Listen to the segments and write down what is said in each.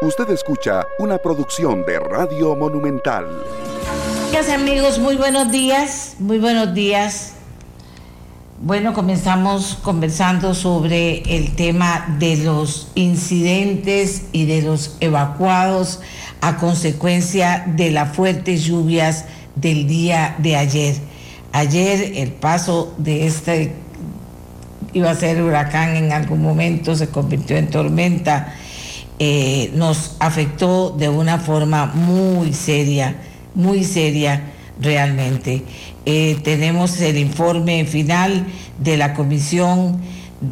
Usted escucha una producción de Radio Monumental. Gracias amigos, muy buenos días, muy buenos días. Bueno, comenzamos conversando sobre el tema de los incidentes y de los evacuados a consecuencia de las fuertes lluvias del día de ayer. Ayer el paso de este iba a ser huracán en algún momento, se convirtió en tormenta eh, nos afectó de una forma muy seria, muy seria realmente. Eh, tenemos el informe final de la Comisión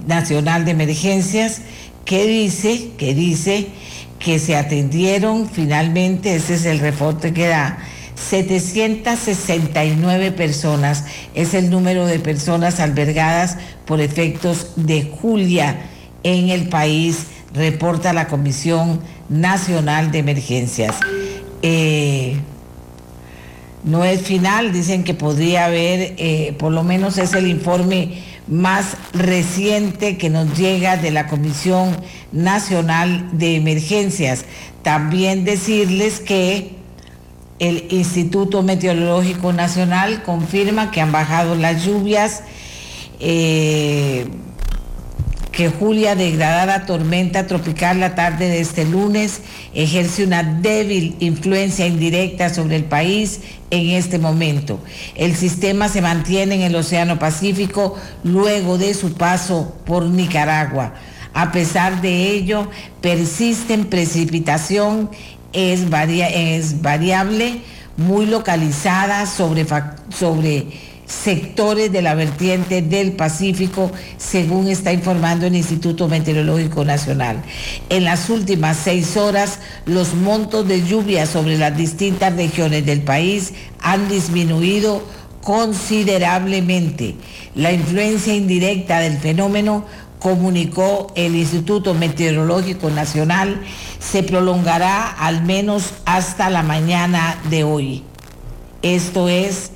Nacional de Emergencias que dice, que dice que se atendieron finalmente, ese es el reporte que da, 769 personas, es el número de personas albergadas por efectos de Julia en el país reporta la Comisión Nacional de Emergencias. Eh, no es final, dicen que podría haber, eh, por lo menos es el informe más reciente que nos llega de la Comisión Nacional de Emergencias. También decirles que el Instituto Meteorológico Nacional confirma que han bajado las lluvias. Eh, que Julia, degradada tormenta tropical la tarde de este lunes, ejerce una débil influencia indirecta sobre el país en este momento. El sistema se mantiene en el Océano Pacífico luego de su paso por Nicaragua. A pesar de ello, persiste en precipitación, es, es variable, muy localizada sobre, sobre sectores de la vertiente del Pacífico, según está informando el Instituto Meteorológico Nacional. En las últimas seis horas, los montos de lluvia sobre las distintas regiones del país han disminuido considerablemente. La influencia indirecta del fenómeno comunicó el Instituto Meteorológico Nacional, se prolongará al menos hasta la mañana de hoy. Esto es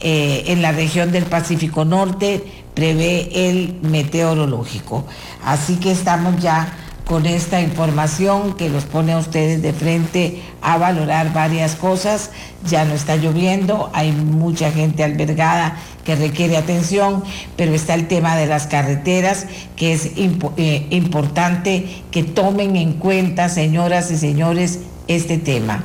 eh, en la región del Pacífico Norte, prevé el meteorológico. Así que estamos ya con esta información que los pone a ustedes de frente a valorar varias cosas. Ya no está lloviendo, hay mucha gente albergada que requiere atención, pero está el tema de las carreteras, que es eh, importante que tomen en cuenta, señoras y señores, este tema.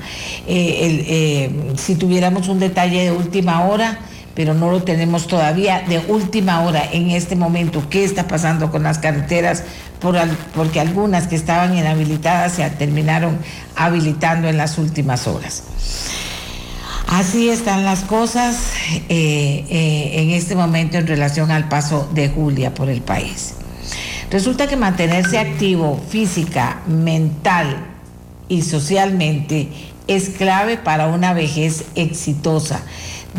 Eh, eh, si tuviéramos un detalle de última hora, pero no lo tenemos todavía de última hora en este momento, qué está pasando con las carreteras, porque algunas que estaban inhabilitadas se terminaron habilitando en las últimas horas. Así están las cosas eh, en este momento en relación al paso de Julia por el país. Resulta que mantenerse activo física, mental, y socialmente es clave para una vejez exitosa.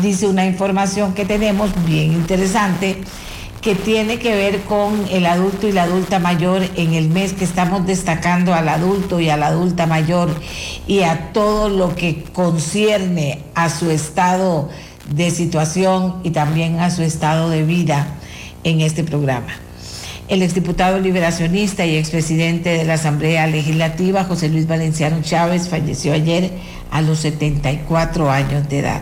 Dice una información que tenemos bien interesante que tiene que ver con el adulto y la adulta mayor en el mes que estamos destacando al adulto y a la adulta mayor y a todo lo que concierne a su estado de situación y también a su estado de vida en este programa. El exdiputado liberacionista y expresidente de la Asamblea Legislativa, José Luis Valenciano Chávez, falleció ayer a los 74 años de edad.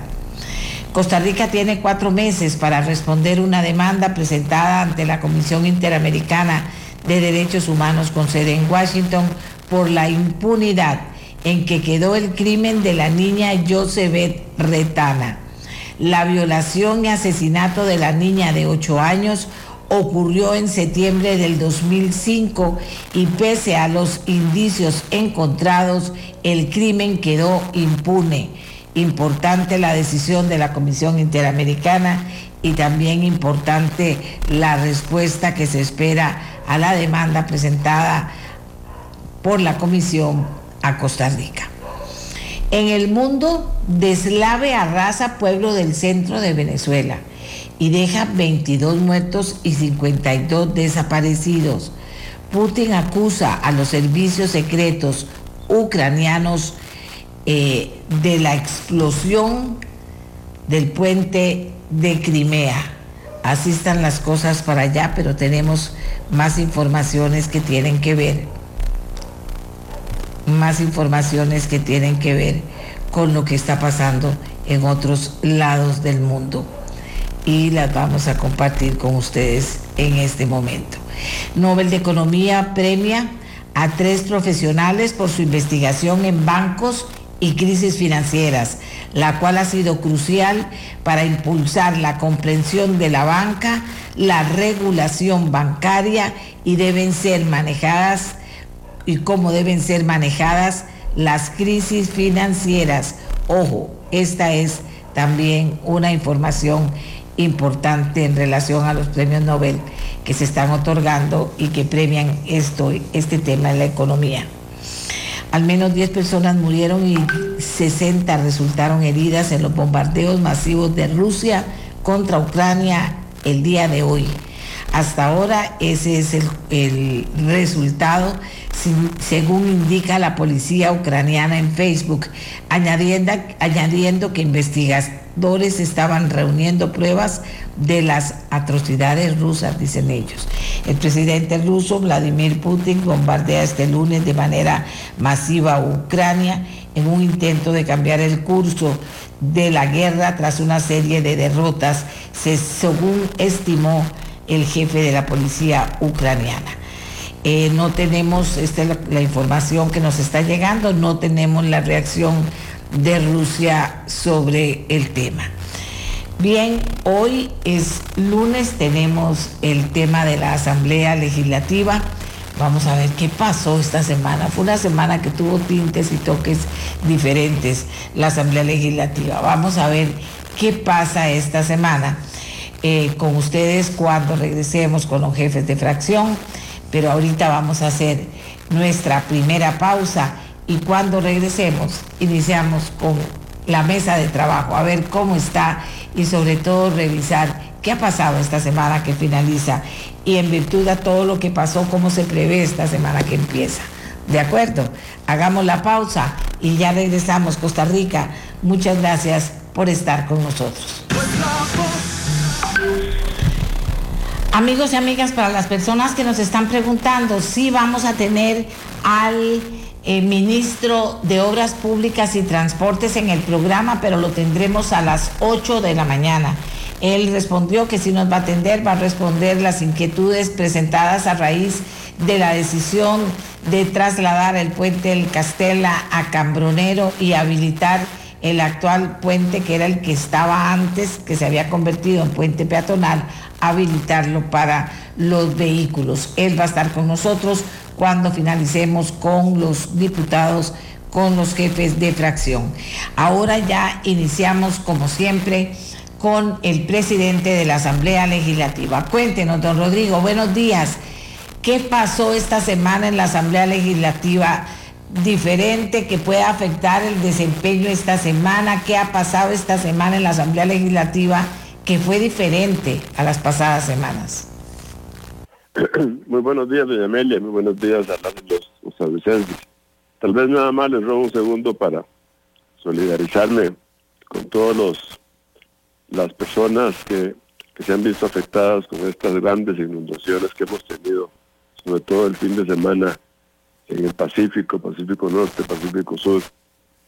Costa Rica tiene cuatro meses para responder una demanda presentada ante la Comisión Interamericana de Derechos Humanos con sede en Washington por la impunidad en que quedó el crimen de la niña Josebet Retana. La violación y asesinato de la niña de ocho años ocurrió en septiembre del 2005 y pese a los indicios encontrados, el crimen quedó impune. Importante la decisión de la Comisión Interamericana y también importante la respuesta que se espera a la demanda presentada por la Comisión a Costa Rica. En el mundo, deslave arrasa pueblo del centro de Venezuela y deja 22 muertos y 52 desaparecidos. Putin acusa a los servicios secretos ucranianos eh, de la explosión del puente de Crimea. Así están las cosas para allá, pero tenemos más informaciones que tienen que ver más informaciones que tienen que ver con lo que está pasando en otros lados del mundo y las vamos a compartir con ustedes en este momento. Nobel de Economía premia a tres profesionales por su investigación en bancos y crisis financieras, la cual ha sido crucial para impulsar la comprensión de la banca, la regulación bancaria y deben ser manejadas y cómo deben ser manejadas las crisis financieras. Ojo, esta es también una información importante en relación a los premios Nobel que se están otorgando y que premian esto, este tema en la economía. Al menos 10 personas murieron y 60 resultaron heridas en los bombardeos masivos de Rusia contra Ucrania el día de hoy. Hasta ahora ese es el, resultado, según indica la policía ucraniana en Facebook, añadiendo, añadiendo que investigadores estaban reuniendo pruebas de las atrocidades rusas, dicen ellos. El presidente ruso Vladimir Putin bombardea este lunes de manera masiva a Ucrania en un intento de cambiar el curso de la guerra tras una serie de derrotas, según estimó el jefe de la policía ucraniana. Eh, no tenemos, esta es la, información que nos está llegando, no tenemos la reacción de Rusia sobre el tema. Bien, hoy es lunes, tenemos el tema de la Asamblea Legislativa. Vamos a ver qué pasó esta semana. Fue una semana que tuvo tintes y toques diferentes la Asamblea Legislativa. Vamos a ver qué pasa esta semana. Eh, con ustedes cuando regresemos con los jefes de fracción, pero ahorita vamos a hacer nuestra primera pausa y cuando regresemos iniciamos con la mesa de trabajo, a ver cómo está y sobre todo revisar qué ha pasado esta semana que finaliza y en virtud de todo lo que pasó, cómo se prevé esta semana que empieza. ¿De acuerdo? Hagamos la pausa y ya regresamos, Costa Rica. Muchas gracias por estar con nosotros. Amigos y amigas, para las personas que nos están preguntando, sí vamos a tener al eh, ministro de Obras Públicas y Transportes en el programa, pero lo tendremos a las 8 de la mañana. Él respondió que si nos va a atender, va a responder las inquietudes presentadas a raíz de la decisión de trasladar el puente del Castella a Cambronero y habilitar el actual puente que era el que estaba antes, que se había convertido en puente peatonal, habilitarlo para los vehículos. Él va a estar con nosotros cuando finalicemos con los diputados, con los jefes de fracción. Ahora ya iniciamos, como siempre, con el presidente de la Asamblea Legislativa. Cuéntenos, don Rodrigo, buenos días. ¿Qué pasó esta semana en la Asamblea Legislativa? diferente que pueda afectar el desempeño esta semana, qué ha pasado esta semana en la Asamblea Legislativa que fue diferente a las pasadas semanas. Muy buenos días, doña Amelia, muy buenos días a los, los Tal vez nada más les robo un segundo para solidarizarme con todos los las personas que, que se han visto afectadas con estas grandes inundaciones que hemos tenido, sobre todo el fin de semana en el Pacífico, Pacífico Norte, Pacífico Sur,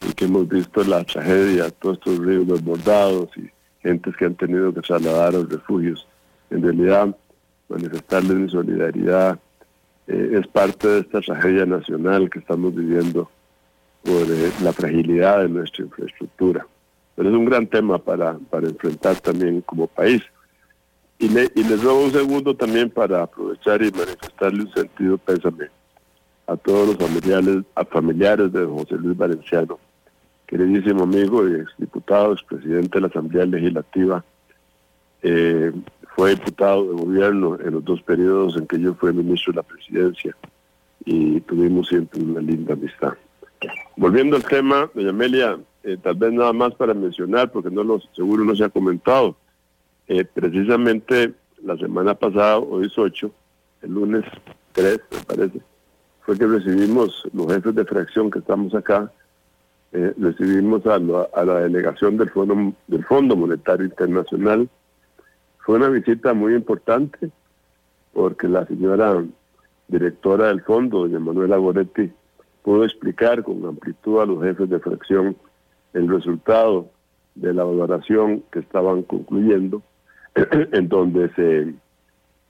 y que hemos visto la tragedia, todos estos ríos desbordados y gentes que han tenido que trasladar a los refugios. En realidad, manifestarles mi solidaridad eh, es parte de esta tragedia nacional que estamos viviendo por eh, la fragilidad de nuestra infraestructura. Pero es un gran tema para, para enfrentar también como país. Y, le, y les robo un segundo también para aprovechar y manifestarle un sentido pésame a todos los familiares, a familiares de José Luis Valenciano, queridísimo amigo y exdiputado, expresidente de la Asamblea Legislativa. Eh, fue diputado de gobierno en los dos periodos en que yo fui ministro de la presidencia y tuvimos siempre una linda amistad. Volviendo al tema, doña Amelia, eh, tal vez nada más para mencionar, porque no lo seguro no se ha comentado, eh, precisamente la semana pasada, hoy es 8, el lunes 3 me parece, fue que recibimos, los jefes de fracción que estamos acá, eh, recibimos a la, delegación del Fondo, del Fondo Monetario Internacional. Fue una visita muy importante porque la señora directora del fondo, doña Manuela Goretti, pudo explicar con amplitud a los jefes de fracción el resultado de la valoración que estaban concluyendo, en donde se,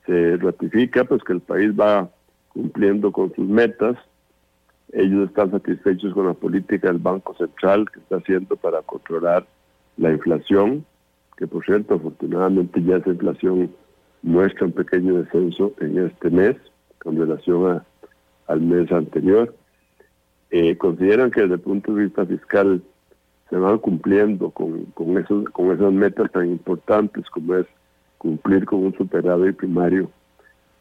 se ratifica pues que el país va cumpliendo con sus metas. Ellos están satisfechos con la política del Banco Central que está haciendo para controlar la inflación, que por cierto, afortunadamente ya esa inflación muestra un pequeño descenso en este mes con relación al mes anterior. Eh, consideran que desde el punto de vista fiscal se van cumpliendo con, con, esos, con esas metas tan importantes como es cumplir con un superávit primario,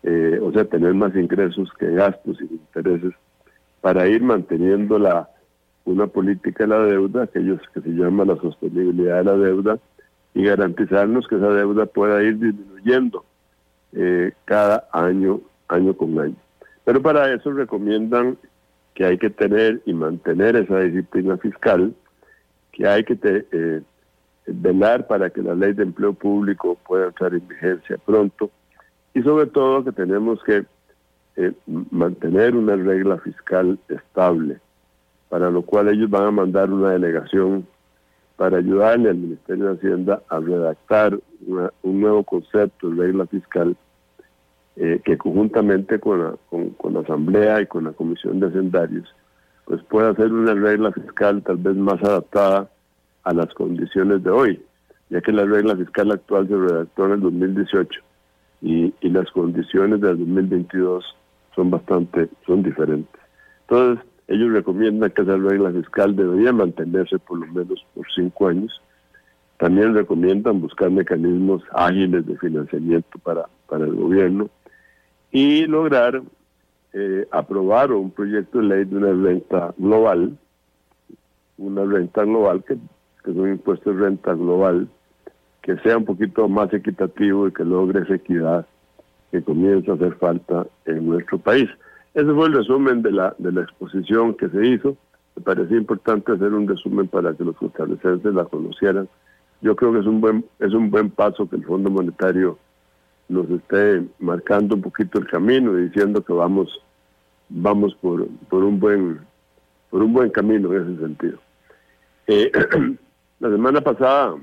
eh, o sea, tener más ingresos que gastos y intereses, para ir manteniendo la, una política de la deuda, aquellos que se llama la sostenibilidad de la deuda, y garantizarnos que esa deuda pueda ir disminuyendo eh, cada año, año con año. Pero para eso recomiendan que hay que tener y mantener esa disciplina fiscal, que hay que eh, velar para que la ley de empleo público pueda entrar en vigencia pronto y sobre todo que tenemos que eh, mantener una regla fiscal estable, para lo cual ellos van a mandar una delegación para ayudarle al Ministerio de Hacienda a redactar un nuevo concepto de regla fiscal eh, que conjuntamente con la, con, la Asamblea y con la Comisión de Hacendarios, pues pueda hacer una regla fiscal tal vez más adaptada a las condiciones de hoy, ya que la regla fiscal actual se redactó en el 2018 y, y las condiciones del 2022 son bastante, son diferentes. Entonces, ellos recomiendan que esa regla fiscal debería mantenerse por lo menos por cinco años. También recomiendan buscar mecanismos ágiles de financiamiento para, para el gobierno y lograr eh, aprobar un proyecto de ley de una renta global, una renta global que, que es un impuesto de renta global que sea un poquito más equitativo y que logre esa equidad que comienza a hacer falta en nuestro país. Ese fue el resumen de la, de la exposición que se hizo. Me parecía importante hacer un resumen para que los costarricenses la conocieran. Yo creo que es un buen, es un buen paso que el Fondo Monetario nos esté marcando un poquito el camino y diciendo que vamos vamos por, por un buen por un buen camino en ese sentido. Eh, la semana pasada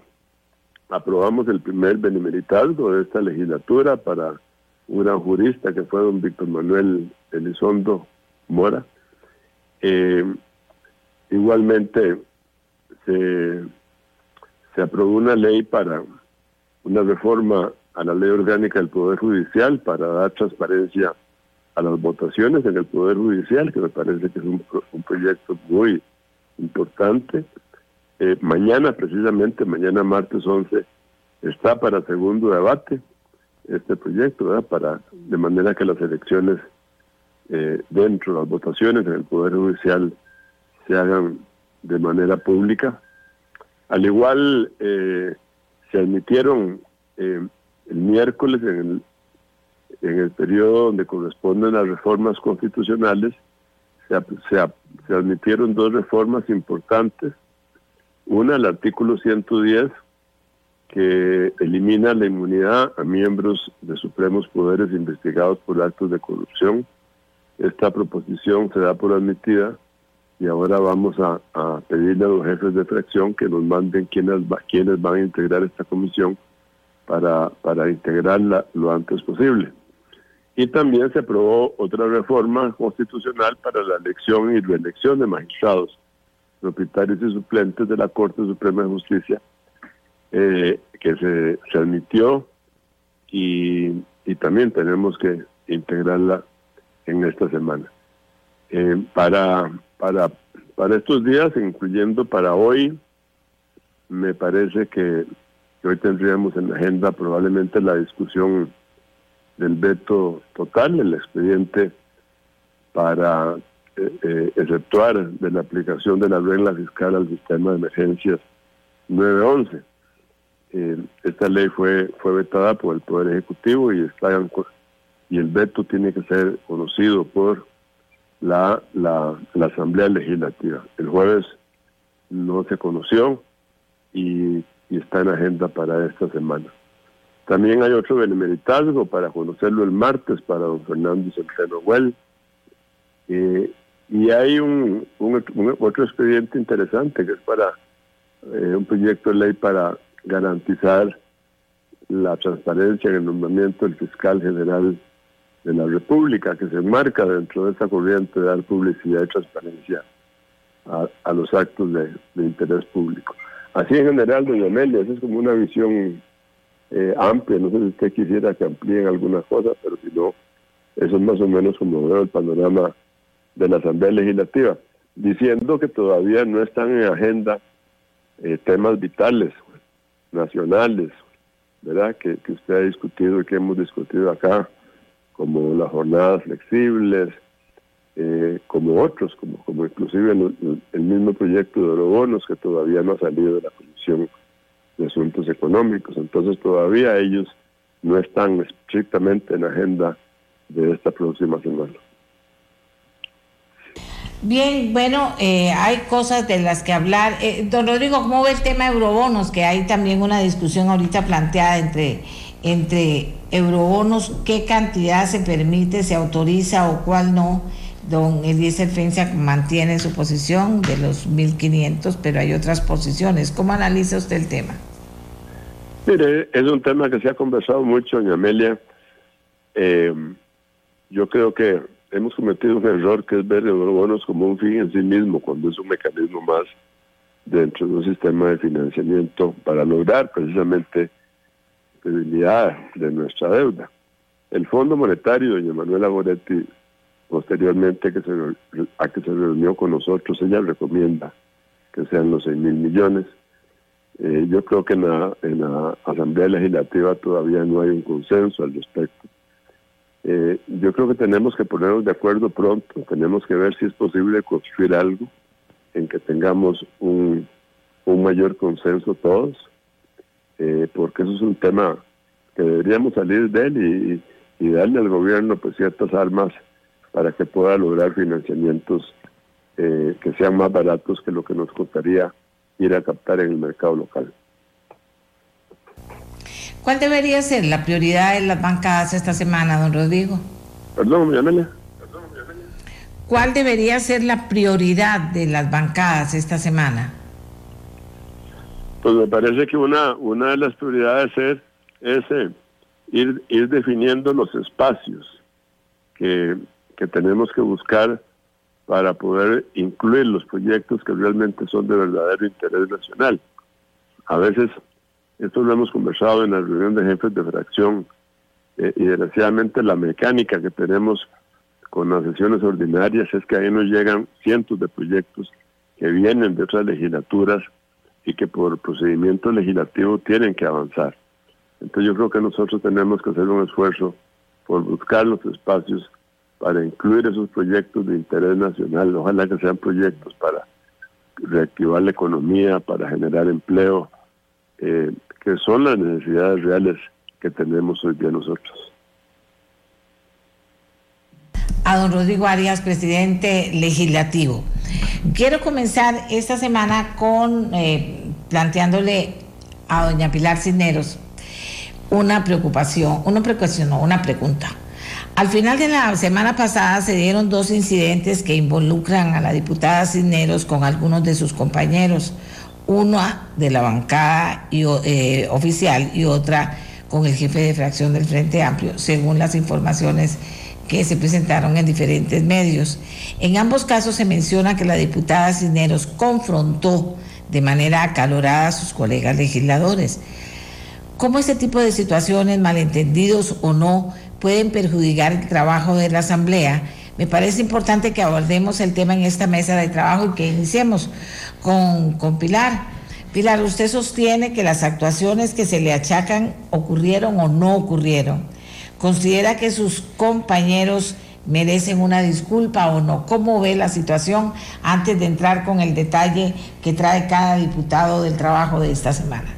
aprobamos el primer benemeritazgo de esta legislatura para un gran jurista que fue don Víctor Manuel Elizondo Mora. Eh, igualmente se, se aprobó una ley para una reforma a la ley orgánica del Poder Judicial para dar transparencia a las votaciones en el Poder Judicial, que me parece que es un, proyecto muy importante. Eh, mañana, precisamente, mañana martes 11, está para segundo debate este proyecto, ¿verdad? Para, de manera que las elecciones eh, dentro de las votaciones en el Poder Judicial se hagan de manera pública. Al igual, eh, se admitieron eh, el miércoles en el, en el periodo donde corresponden las reformas constitucionales, se, admitieron dos reformas importantes. Una, el artículo 110, que elimina la inmunidad a miembros de supremos poderes investigados por actos de corrupción. Esta proposición se da por admitida y ahora vamos a, a pedirle a los jefes de fracción que nos manden quienes, quienes van a integrar esta comisión para, para integrarla lo antes posible. Y también se aprobó otra reforma constitucional para la elección y reelección de magistrados, propietarios y suplentes de la Corte Suprema de Justicia, eh, que se, se admitió y, y, también tenemos que integrarla en esta semana. Eh, para, para, para estos días, incluyendo para hoy, me parece que hoy tendríamos en la agenda probablemente la discusión del veto total, el expediente para eh, eh, exceptuar de la aplicación de la regla fiscal al sistema de emergencias 911. Eh, esta ley fue fue vetada por el Poder Ejecutivo y está y el veto tiene que ser conocido por la, la, Asamblea Legislativa. El jueves no se conoció y está en agenda para esta semana. También hay otro benemeritazgo para conocerlo el martes para don Fernando Centeno Huel. Eh, Y hay un, otro expediente interesante que es para eh, un proyecto de ley para garantizar la transparencia en el nombramiento del fiscal general de la República, que se enmarca dentro de esa corriente de dar publicidad y transparencia a, los actos de, interés público. Así en general, doña Amelia, esa es como una visión eh, amplia, no sé si usted quisiera que amplíen alguna cosa, pero si no, eso es más o menos como veo el panorama de la Asamblea Legislativa, diciendo que todavía no están en agenda eh, temas vitales, nacionales, ¿verdad? Que, que usted ha discutido y que hemos discutido acá, como las jornadas flexibles, eh, como otros, como, como inclusive el, mismo proyecto de eurobonos que todavía no ha salido de la Comisión de Asuntos Económicos. Entonces todavía ellos no están estrictamente en agenda de esta próxima semana. Bien, bueno, eh, hay cosas de las que hablar. Eh, don Rodrigo, ¿cómo ve el tema de eurobonos? Que hay también una discusión ahorita planteada entre, entre eurobonos, qué cantidad se permite, se autoriza o cuál no. Don Eliezer Fencia mantiene su posición de los 1.500, pero hay otras posiciones. ¿Cómo analiza usted el tema? Mire, es un tema que se ha conversado mucho, doña Amelia. Eh, yo creo que hemos cometido un error que es ver bonos como un fin en sí mismo, cuando es un mecanismo más dentro de un sistema de financiamiento para lograr precisamente credibilidad de nuestra deuda. El Fondo Monetario, doña Manuela Moretti, posteriormente que se, a que se reunió con nosotros, ella recomienda que sean los 6 mil millones. Eh, yo creo que la, en la Asamblea Legislativa todavía no hay un consenso al respecto. Eh, yo creo que tenemos que ponernos de acuerdo pronto, tenemos que ver si es posible construir algo en que tengamos un, mayor consenso todos, eh, porque eso es un tema que deberíamos salir de él y, y darle al gobierno pues ciertas armas para que pueda lograr financiamientos eh, que sean más baratos que lo que nos costaría ir a captar en el mercado local. ¿Cuál debería ser la prioridad de las bancadas esta semana, don Rodrigo? Perdón, mi Amelia. ¿Cuál debería ser la prioridad de las bancadas esta semana? Pues me parece que una, una de las prioridades es, eh, ir, ir definiendo los espacios que, que tenemos que buscar para poder incluir los proyectos que realmente son de verdadero interés nacional. A veces esto lo hemos conversado en la reunión de jefes de fracción eh, y desgraciadamente la mecánica que tenemos con las sesiones ordinarias es que ahí nos llegan cientos de proyectos que vienen de otras legislaturas y que por procedimiento legislativo tienen que avanzar. Entonces yo creo que nosotros tenemos que hacer un esfuerzo por buscar los espacios para incluir esos proyectos de interés nacional, ojalá que sean proyectos para reactivar la economía, para generar empleo, eh, que son las necesidades reales que tenemos hoy día nosotros. A don Rodrigo Arias, presidente legislativo. Quiero comenzar esta semana con eh, planteándole a doña Pilar Cisneros una preocupación, una preocupación, no, una pregunta. Al final de la semana pasada se dieron dos incidentes que involucran a la diputada Cisneros con algunos de sus compañeros una de la bancada eh, oficial y otra con el jefe de fracción del Frente Amplio, según las informaciones que se presentaron en diferentes medios. En ambos casos se menciona que la diputada Cisneros confrontó de manera acalorada a sus colegas legisladores. ¿Cómo este tipo de situaciones, malentendidos o no, pueden perjudicar el trabajo de la Asamblea? Me parece importante que abordemos el tema en esta mesa de trabajo y que iniciemos con, con Pilar. Pilar, usted sostiene que las actuaciones que se le achacan ocurrieron o no ocurrieron. ¿Considera que sus compañeros merecen una disculpa o no? ¿Cómo ve la situación antes de entrar con el detalle que trae cada diputado del trabajo de esta semana?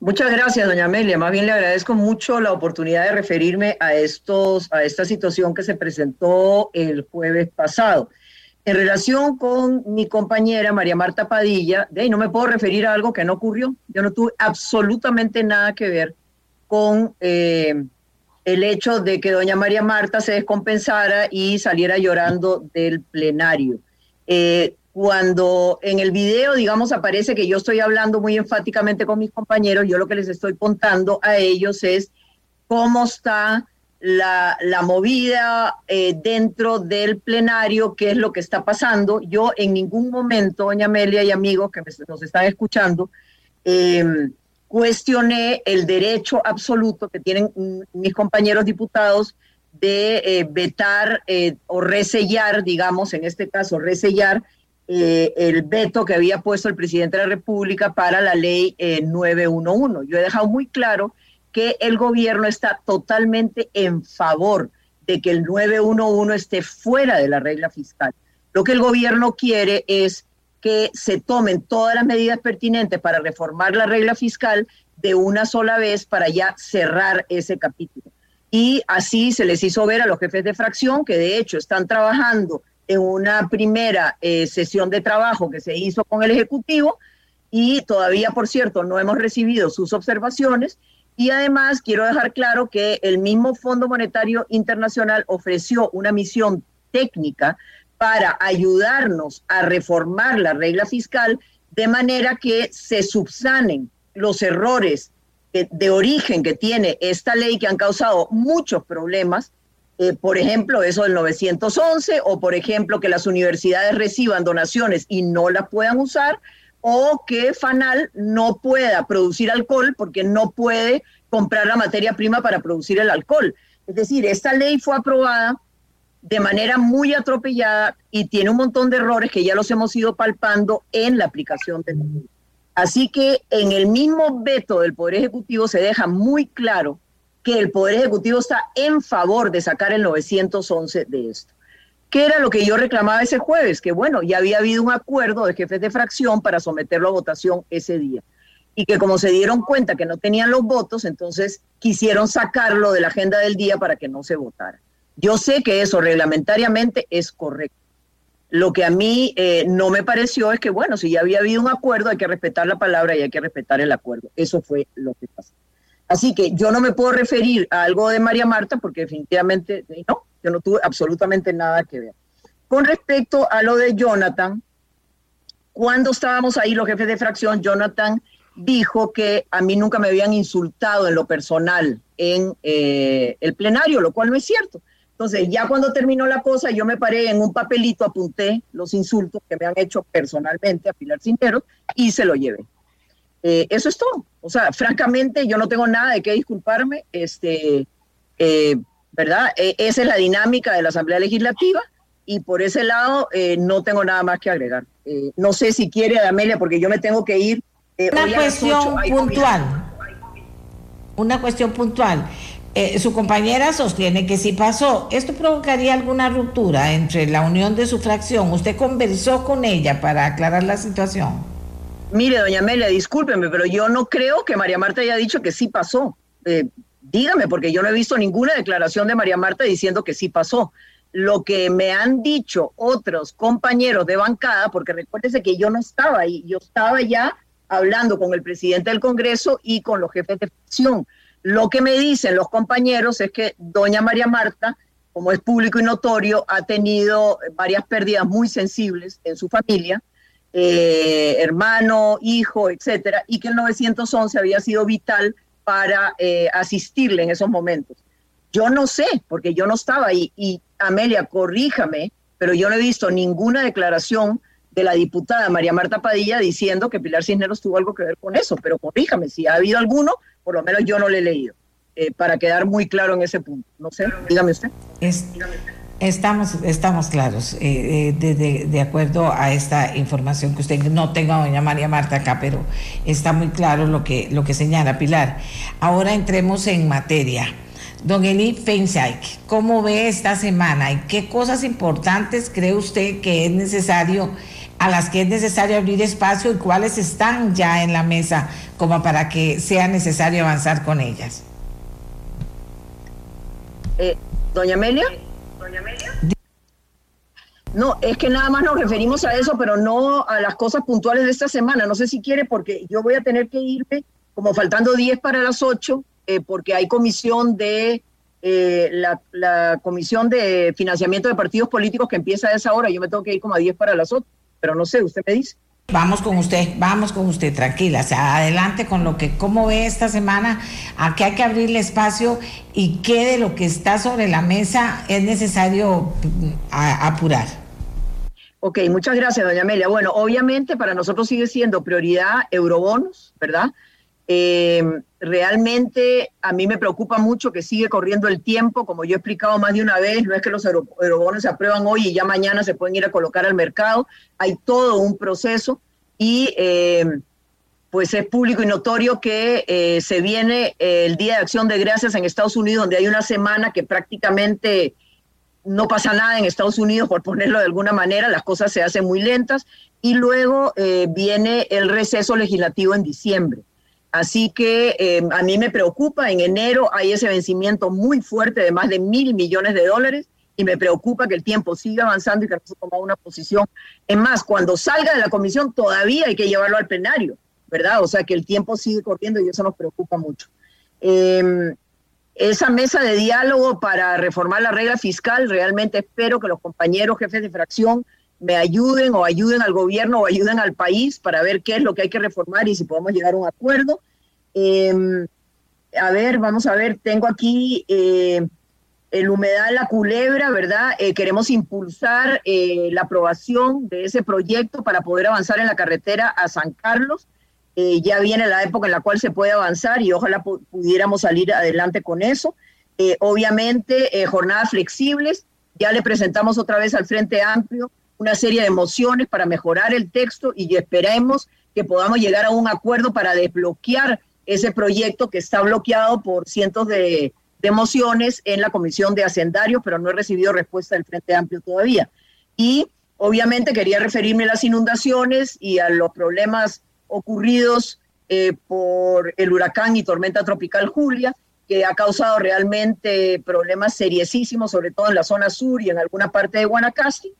Muchas gracias, doña Amelia. Más bien le agradezco mucho la oportunidad de referirme a estos, a esta situación que se presentó el jueves pasado. En relación con mi compañera María Marta Padilla, de no me puedo referir a algo que no ocurrió. Yo no tuve absolutamente nada que ver con, eh, el hecho de que doña María Marta se descompensara y saliera llorando del plenario. Eh, cuando en el video, digamos, aparece que yo estoy hablando muy enfáticamente con mis compañeros, yo lo que les estoy contando a ellos es cómo está la, movida eh, dentro del plenario, qué es lo que está pasando. Yo en ningún momento, doña Amelia y amigos que nos están escuchando, eh, cuestioné el derecho absoluto que tienen mis compañeros diputados de eh, vetar eh, o resellar, digamos, en este caso, resellar eh, el veto que había puesto el presidente de la República para la ley 911. Yo he dejado muy claro que el gobierno está totalmente en favor de que el 911 esté fuera de la regla fiscal. Lo que el gobierno quiere es que se tomen todas las medidas pertinentes para reformar la regla fiscal de una sola vez para ya cerrar ese capítulo. Y así se les hizo ver a los jefes de fracción que de hecho están trabajando en una primera eh, sesión de trabajo que se hizo con el Ejecutivo y todavía, por cierto, no hemos recibido sus observaciones. Y además quiero dejar claro que el mismo Fondo Monetario Internacional ofreció una misión técnica para ayudarnos a reformar la regla fiscal de manera que se subsanen los errores de origen que tiene esta ley que han causado muchos problemas, eh, por ejemplo, eso del 911, o por ejemplo, que las universidades reciban donaciones y no las puedan usar, o que FANAL no pueda producir alcohol porque no puede comprar la materia prima para producir el alcohol. Es decir, esta ley fue aprobada de manera muy atropellada y tiene un montón de errores que ya los hemos ido palpando en la aplicación de la ley. Así que en el mismo veto del Poder Ejecutivo se deja muy claro que el Poder Ejecutivo está en favor de sacar el 911 de esto. ¿Qué era lo que yo reclamaba ese jueves? Que bueno, ya había habido un acuerdo de jefes de fracción para someterlo a votación ese día. Y que como se dieron cuenta que no tenían los votos, entonces quisieron sacarlo de la agenda del día para que no se votara. Yo sé que eso reglamentariamente es correcto. Lo que a mí eh, no me pareció es que, bueno, si ya había habido un acuerdo, hay que respetar la palabra y hay que respetar el acuerdo. Eso fue lo que pasó. Así que yo no me puedo referir a algo de María Marta porque definitivamente eh, no, yo no tuve absolutamente nada que ver. Con respecto a lo de Jonathan, cuando estábamos ahí los jefes de fracción, Jonathan dijo que a mí nunca me habían insultado en lo personal en eh, el plenario, lo cual no es cierto. Entonces, ya cuando terminó la cosa, yo me paré en un papelito, apunté los insultos que me han hecho personalmente a Pilar Cinteros y se lo llevé. Eh, eso es todo. O sea, francamente, yo no tengo nada de qué disculparme. Este, eh, ¿verdad? E, esa es la dinámica de la Asamblea Legislativa y por ese lado no tengo nada más que agregar. no sé si quiere, Amelia, porque yo me tengo que ir. Una cuestión puntual. Una cuestión puntual. Eh, su compañera sostiene que sí pasó. ¿Esto provocaría alguna ruptura entre la unión de su fracción? ¿Usted conversó con ella para aclarar la situación? Mire, doña Amelia, discúlpeme, pero yo no creo que María Marta haya dicho que sí pasó. Eh, dígame, porque yo no he visto ninguna declaración de María Marta diciendo que sí pasó. Lo que me han dicho otros compañeros de bancada, porque recuérdese que yo no estaba ahí, yo estaba ya hablando con el presidente del Congreso y con los jefes de fracción lo que me dicen los compañeros es que doña María Marta, como es público y notorio, ha tenido varias pérdidas muy sensibles en su familia, eh, hermano, hijo, etcétera, y que el 911 había sido vital para eh, asistirle en esos momentos. Yo no sé, porque yo no estaba ahí, y Amelia, corríjame, pero yo no he visto ninguna declaración de la diputada María Marta Padilla diciendo que Pilar Cisneros tuvo algo que ver con eso, pero corríjame, si ha habido alguno, por lo menos yo no le he leído, eh, para quedar muy claro en ese punto. No sé, dígame usted. Estamos, estamos claros, eh, eh, de, de, acuerdo a esta información que usted no tenga doña María Marta acá, pero está muy claro lo que, lo que señala Pilar. Ahora entremos en materia. Don Eli Feinsaik, ¿cómo ve esta semana y qué cosas importantes cree usted que es necesario, a las que es necesario abrir espacio y cuáles están ya en la mesa como para que sea necesario avanzar con ellas. Eh, Doña Amelia. Doña Amelia. No, es que nada más nos referimos a eso, pero no a las cosas puntuales de esta semana. No sé si quiere, porque yo voy a tener que irme como faltando 10 para las 8, eh, porque hay comisión de eh, la, comisión de financiamiento de partidos políticos que empieza a esa hora. Yo me tengo que ir como a 10 para las 8, pero no sé, usted me dice. Vamos con usted, vamos con usted, tranquila. O sea, adelante con lo que, ¿cómo ve esta semana? ¿A qué hay que abrirle espacio y qué de lo que está sobre la mesa es necesario mm, apurar? Ok, muchas gracias, doña Amelia. Bueno, obviamente para nosotros sigue siendo prioridad eurobonos, ¿verdad? Eh, realmente a mí me preocupa mucho que sigue corriendo el tiempo, como yo he explicado más de una vez, no es que los eurobonos se aprueban hoy y ya mañana se pueden ir a colocar al mercado, hay todo un proceso y eh, pues es público y notorio que eh, se viene el Día de Acción de Gracias en Estados Unidos, donde hay una semana que prácticamente no pasa nada en Estados Unidos, por ponerlo de alguna manera, las cosas se hacen muy lentas, y luego viene el receso legislativo en diciembre. Así que eh, a mí me preocupa, en enero hay ese vencimiento muy fuerte de más de mil millones de dólares y me preocupa que el tiempo siga avanzando y que no se toma una posición. Es más, cuando salga de la comisión todavía hay que llevarlo al plenario, ¿verdad? O sea que el tiempo sigue corriendo y eso nos preocupa mucho. Em, esa mesa de diálogo para reformar la regla fiscal, realmente espero que los compañeros jefes de fracción me ayuden o ayuden al gobierno o ayuden al país para ver qué es lo que hay que reformar y si podemos llegar a un acuerdo. Em, a ver, vamos a ver, tengo aquí eh, el humedal La Culebra, ¿verdad? Eh, queremos impulsar eh, la aprobación de ese proyecto para poder avanzar en la carretera a San Carlos. ya viene la época en la cual se puede avanzar y ojalá pudiéramos salir adelante con eso. obviamente, jornadas flexibles. Ya le presentamos otra vez al Frente Amplio una serie de mociones para mejorar el texto y esperemos que podamos llegar a un acuerdo para desbloquear ese proyecto que está bloqueado por cientos de, de mociones en la Comisión de Hacendarios, pero no he recibido respuesta del Frente Amplio todavía. Y obviamente quería referirme a las inundaciones y a los problemas ocurridos eh, por el huracán y tormenta tropical Julia, que ha causado realmente problemas seriosísimos, sobre todo en la zona sur y en alguna parte de Guanacaste.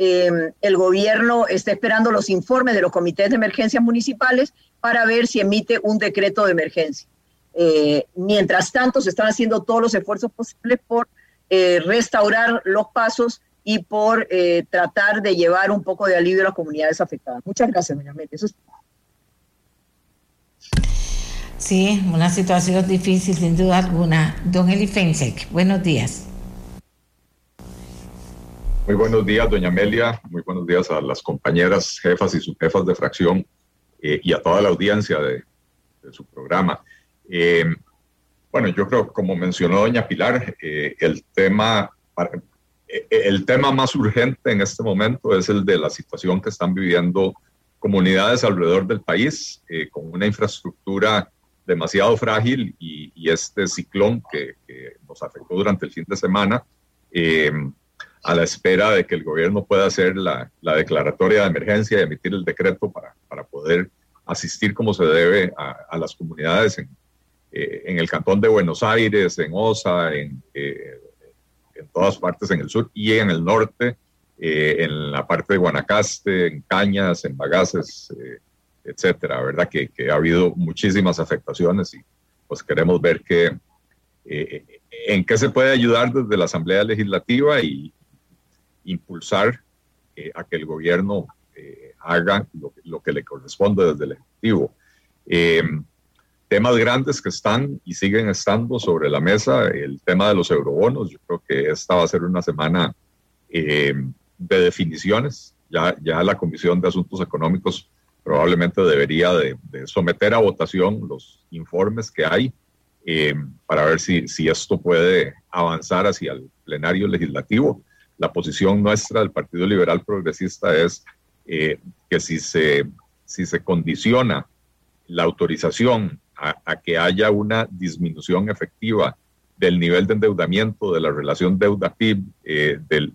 Em, el gobierno está esperando los informes de los comités de emergencias municipales para ver si emite un decreto de emergencia. Eh, mientras tanto, se están haciendo todos los esfuerzos posibles por eh, restaurar los pasos y por eh, tratar de llevar un poco de alivio a las comunidades afectadas. Muchas gracias, doña Mete. Sí, una situación difícil, sin duda alguna. Don Eli Fensek, buenos días. Muy buenos días, doña Amelia. Muy buenos días a las compañeras jefas y subjefas de fracción eh, y a toda la audiencia de, su programa. Eh, bueno, yo creo, como mencionó doña Pilar, eh, el, tema, el tema más urgente en este momento es el de la situación que están viviendo comunidades alrededor del país con una infraestructura demasiado frágil y, este ciclón que, que, nos afectó durante el fin de semana a la espera de que el gobierno pueda hacer la, declaratoria de emergencia y emitir el decreto para, para poder asistir como se debe a, las comunidades en, eh, en, el cantón de Buenos Aires, en Osa, en, eh, en todas partes en el sur y en el norte, eh, en la parte de Guanacaste, en Cañas, en Bagaces, etcétera, ¿verdad? Que, que, ha habido muchísimas afectaciones y pues queremos ver que, en qué se puede ayudar desde la Asamblea Legislativa y, impulsar eh, a que el gobierno eh, haga lo, que le corresponde desde el Ejecutivo. Eh, temas grandes que están y siguen estando sobre la mesa, el tema de los eurobonos, yo creo que esta va a ser una semana de definiciones. Ya, ya la Comisión de Asuntos Económicos probablemente debería de, someter a votación los informes que hay para ver si, si esto puede avanzar hacia el plenario legislativo la posición nuestra del Partido Liberal Progresista es eh, que si se, si se condiciona la autorización a, que haya una disminución efectiva del nivel de endeudamiento, de la relación deuda-PIB, eh, del,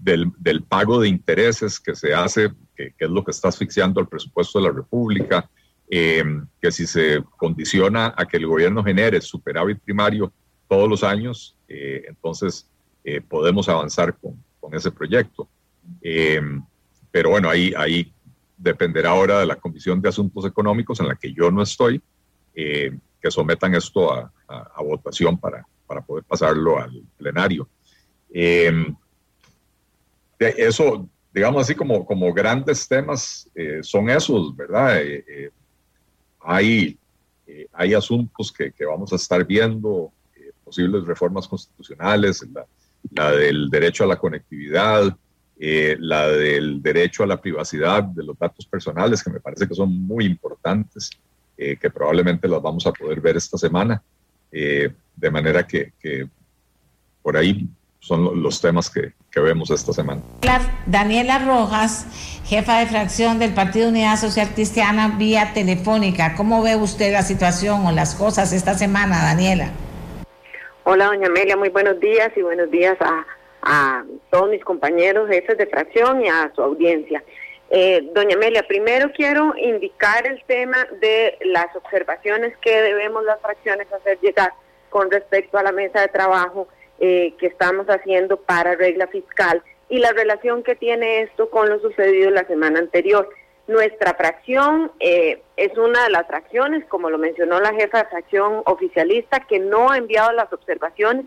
del, pago de intereses que se hace, que, es lo que está asfixiando el presupuesto de la República, eh, que si se condiciona a que el gobierno genere superávit primario todos los años, entonces eh, podemos avanzar con, con ese proyecto. Eh, pero bueno, ahí, ahí dependerá ahora de la Comisión de Asuntos Económicos en la que yo no estoy, eh, que sometan esto a, a, votación para, para poder pasarlo al plenario. Eso, digamos así, como, como grandes temas son esos, ¿verdad? hay, hay asuntos que, que, vamos a estar viendo, posibles reformas constitucionales, la, la del derecho a la conectividad, eh, la del derecho a la privacidad de los datos personales, que me parece que son muy importantes, eh, que probablemente las vamos a poder ver esta semana, eh, de manera que, por ahí son los temas que, que, vemos esta semana. Daniela Rojas, jefa de fracción del Partido Unidad Social Cristiana, vía telefónica. ¿Cómo ve usted la situación o las cosas esta semana, Daniela? Hola, doña Amelia, muy buenos días y buenos días a, todos mis compañeros jefes de fracción y a su audiencia. Eh, doña Amelia, primero quiero indicar el tema de las observaciones que debemos las fracciones hacer llegar con respecto a la mesa de trabajo eh, que estamos haciendo para regla fiscal y la relación que tiene esto con lo sucedido la semana anterior. Nuestra fracción eh, es una de las fracciones, como lo mencionó la jefa de fracción oficialista, que no ha enviado las observaciones.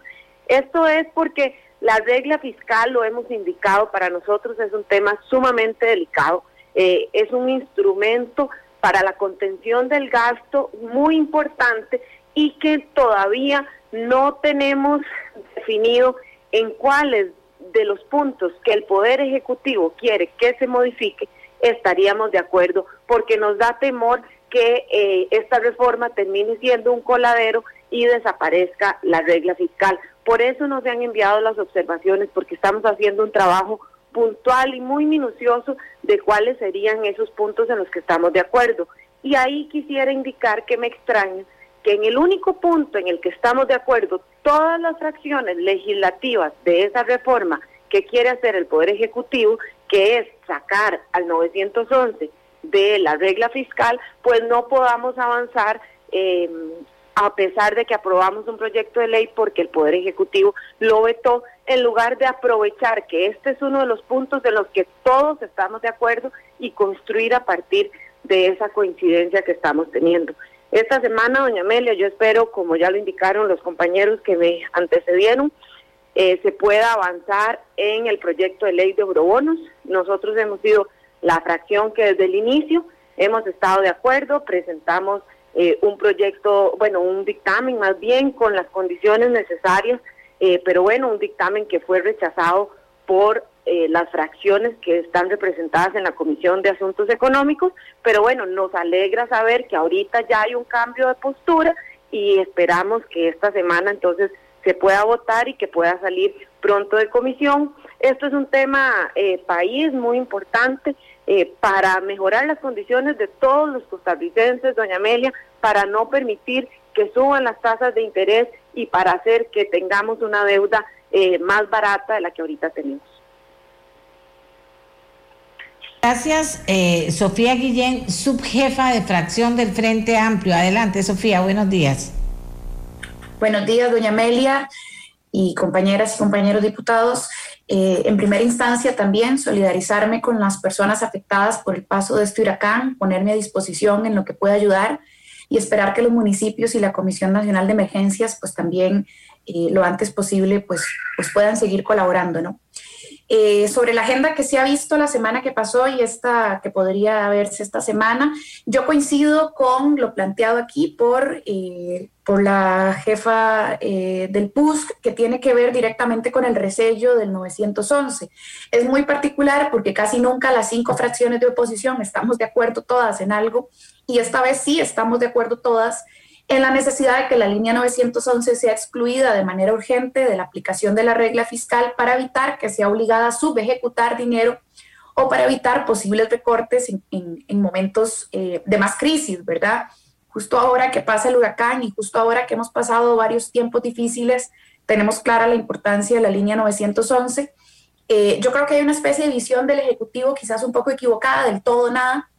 Esto es porque la regla fiscal, lo hemos indicado, para nosotros es un tema sumamente delicado. Eh, es un instrumento para la contención del gasto muy importante y que todavía no tenemos definido en cuáles de los puntos que el Poder Ejecutivo quiere que se modifique estaríamos de acuerdo, porque nos da temor que eh, esta reforma termine siendo un coladero y desaparezca la regla fiscal. Por eso nos han enviado las observaciones, porque estamos haciendo un trabajo puntual y muy minucioso de cuáles serían esos puntos en los que estamos de acuerdo. Y ahí quisiera indicar que me extraña que en el único punto en el que estamos de acuerdo, todas las fracciones legislativas de esa reforma que quiere hacer el Poder Ejecutivo, que es sacar al 911 de la regla fiscal, pues no podamos avanzar eh, a pesar de que aprobamos un proyecto de ley porque el Poder Ejecutivo lo vetó, en lugar de aprovechar que este es uno de los puntos de los que todos estamos de acuerdo y construir a partir de esa coincidencia que estamos teniendo. Esta semana, doña Amelia, yo espero, como ya lo indicaron los compañeros que me antecedieron, eh, se pueda avanzar en el proyecto de ley de eurobonos. Nosotros hemos sido la fracción que desde el inicio hemos estado de acuerdo, presentamos eh, un proyecto, bueno, un dictamen más bien con las condiciones necesarias, eh, pero bueno, un dictamen que fue rechazado por las fracciones que están representadas en la Comisión de Asuntos Económicos, pero bueno, nos alegra saber que ahorita ya hay un cambio de postura y esperamos que esta semana entonces se pueda votar y que pueda salir pronto de comisión. Esto es un tema eh, país muy importante eh, para mejorar las condiciones de todos los costarricenses, doña Amelia, para no permitir que suban las tasas de interés y para hacer que tengamos una deuda eh, más barata de la que ahorita tenemos. Gracias, Sofía Guillén, subjefa de fracción del Frente Amplio. Adelante, Sofía, buenos días. Buenos días, doña Amelia y compañeras y compañeros diputados. Eh, en primera instancia también solidarizarme con las personas afectadas por el paso de este huracán, ponerme a disposición en lo que pueda ayudar y esperar que los municipios y la Comisión Nacional de Emergencias pues también eh, lo antes posible pues, pues puedan seguir colaborando, ¿no? Eh, sobre la agenda que se ha visto la semana que pasó y esta que podría verse esta semana, yo coincido con lo planteado aquí por, eh, por la jefa eh, del PUSC, que tiene que ver directamente con el resello del 911. Es muy particular porque casi nunca las cinco fracciones de oposición estamos de acuerdo todas en algo y esta vez sí estamos de acuerdo todas en la necesidad de que la línea 911 sea excluida de manera urgente de la aplicación de la regla fiscal para evitar que sea obligada a subejecutar dinero o para evitar posibles recortes en, momentos eh, de más crisis, ¿verdad? Justo ahora que pasa el huracán y justo ahora que hemos pasado varios tiempos difíciles, tenemos clara la importancia de la línea 911. Eh, yo creo que hay una especie de visión del Ejecutivo quizás un poco equivocada, del todo nada,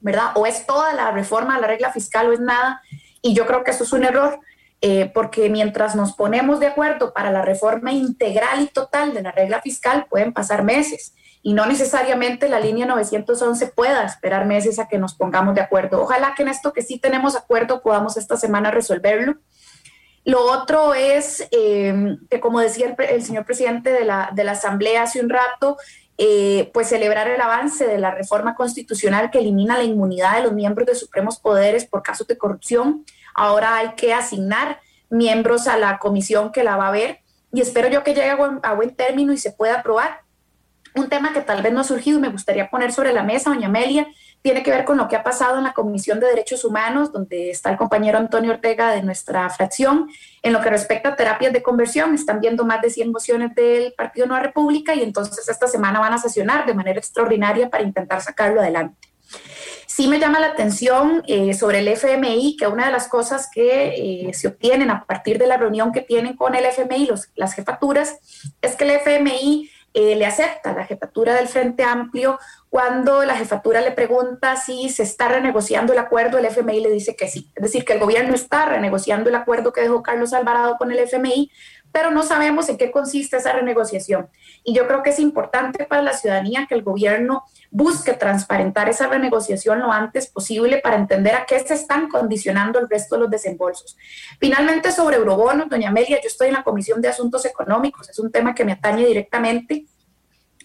¿verdad? O es toda la reforma de la regla fiscal o es nada. Y yo creo que eso es un error, eh, porque mientras nos ponemos de acuerdo para la reforma integral y total de la regla fiscal, pueden pasar meses. Y no necesariamente la línea 911 pueda esperar meses a que nos pongamos de acuerdo. Ojalá que en esto que sí tenemos acuerdo podamos esta semana resolverlo. Lo otro es em, que, como decía el, señor presidente de la, de la Asamblea hace un rato, eh, pues celebrar el avance de la reforma constitucional que elimina la inmunidad de los miembros de supremos poderes por casos de corrupción. Ahora hay que asignar miembros a la comisión que la va a ver y espero yo que llegue a buen, a buen término y se pueda aprobar. Un tema que tal vez no ha surgido y me gustaría poner sobre la mesa, doña Amelia, tiene que ver con lo que ha pasado en la Comisión de Derechos Humanos, donde está el compañero Antonio Ortega de nuestra fracción. En lo que respecta a terapias de conversión, están viendo más de 100 mociones del Partido Nueva República y entonces esta semana van a sesionar de manera extraordinaria para intentar sacarlo adelante. Sí me llama la atención eh, sobre el FMI, que una de las cosas que eh, se obtienen a partir de la reunión que tienen con el FMI, los, las jefaturas, es que el FMI eh, le acepta la jefatura del Frente Amplio. Cuando la jefatura le pregunta si se está renegociando el acuerdo, el FMI le dice que sí. Es decir, que el gobierno está renegociando el acuerdo que dejó Carlos Alvarado con el FMI, pero no sabemos en qué consiste esa renegociación. Y yo creo que es importante para la ciudadanía que el gobierno busque transparentar esa renegociación lo antes posible para entender a qué se están condicionando el resto de los desembolsos. Finalmente, sobre eurobonos, doña Amelia, yo estoy en la Comisión de Asuntos Económicos, es un tema que me atañe directamente.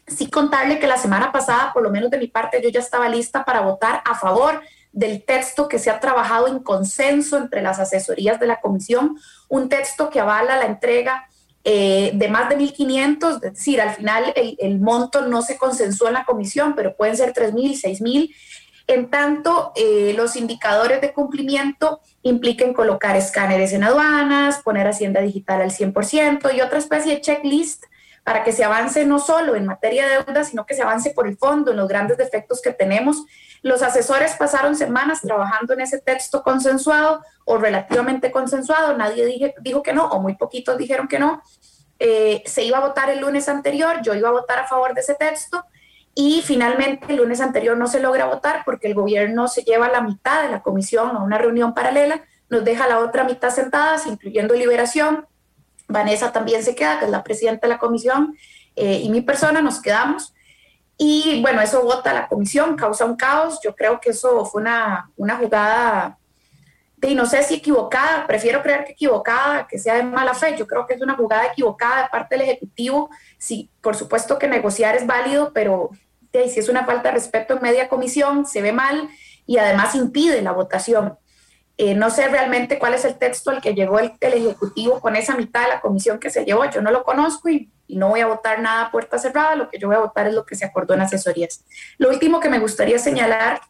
Sí contarle que la semana pasada, por lo menos de mi parte, yo ya estaba lista para votar a favor del texto que se ha trabajado en consenso entre las asesorías de la comisión, un texto que avala la entrega eh, de más de 1.500, es decir, al final el, monto no se consensuó en la comisión, pero pueden ser 3.000, 6.000. En tanto, eh, los indicadores de cumplimiento impliquen colocar escáneres en aduanas, poner Hacienda Digital al 100% y otra especie de checklist para que se avance no solo en materia de deuda, sino que se avance por el fondo en los grandes defectos que tenemos los asesores pasaron semanas trabajando en ese texto consensuado o relativamente consensuado, nadie dijo que no, o muy poquitos dijeron que no. Eh, se iba a votar el lunes anterior, yo iba a votar a favor de ese texto y finalmente el lunes anterior no se logra votar porque el gobierno se lleva la mitad de la comisión a una reunión paralela, nos deja la otra mitad sentadas, incluyendo Liberación. Vanessa también se queda, que es la presidenta de la comisión, eh, y mi persona nos quedamos. Y bueno, eso vota la comisión, causa un caos. Yo creo que eso fue una, una jugada de, no sé si equivocada, prefiero creer que equivocada, que sea de mala fe. Yo creo que es una jugada equivocada de parte del Ejecutivo. Sí, por supuesto que negociar es válido, pero si es una falta de respeto en media comisión, se ve mal y además impide la votación. Eh, no sé realmente cuál es el texto al que llegó el, Ejecutivo con esa mitad de la comisión que se llevó. Yo no lo conozco y, no voy a votar nada a puerta cerrada. Lo que yo voy a votar es lo que se acordó en asesorías. Lo último que me gustaría señalar,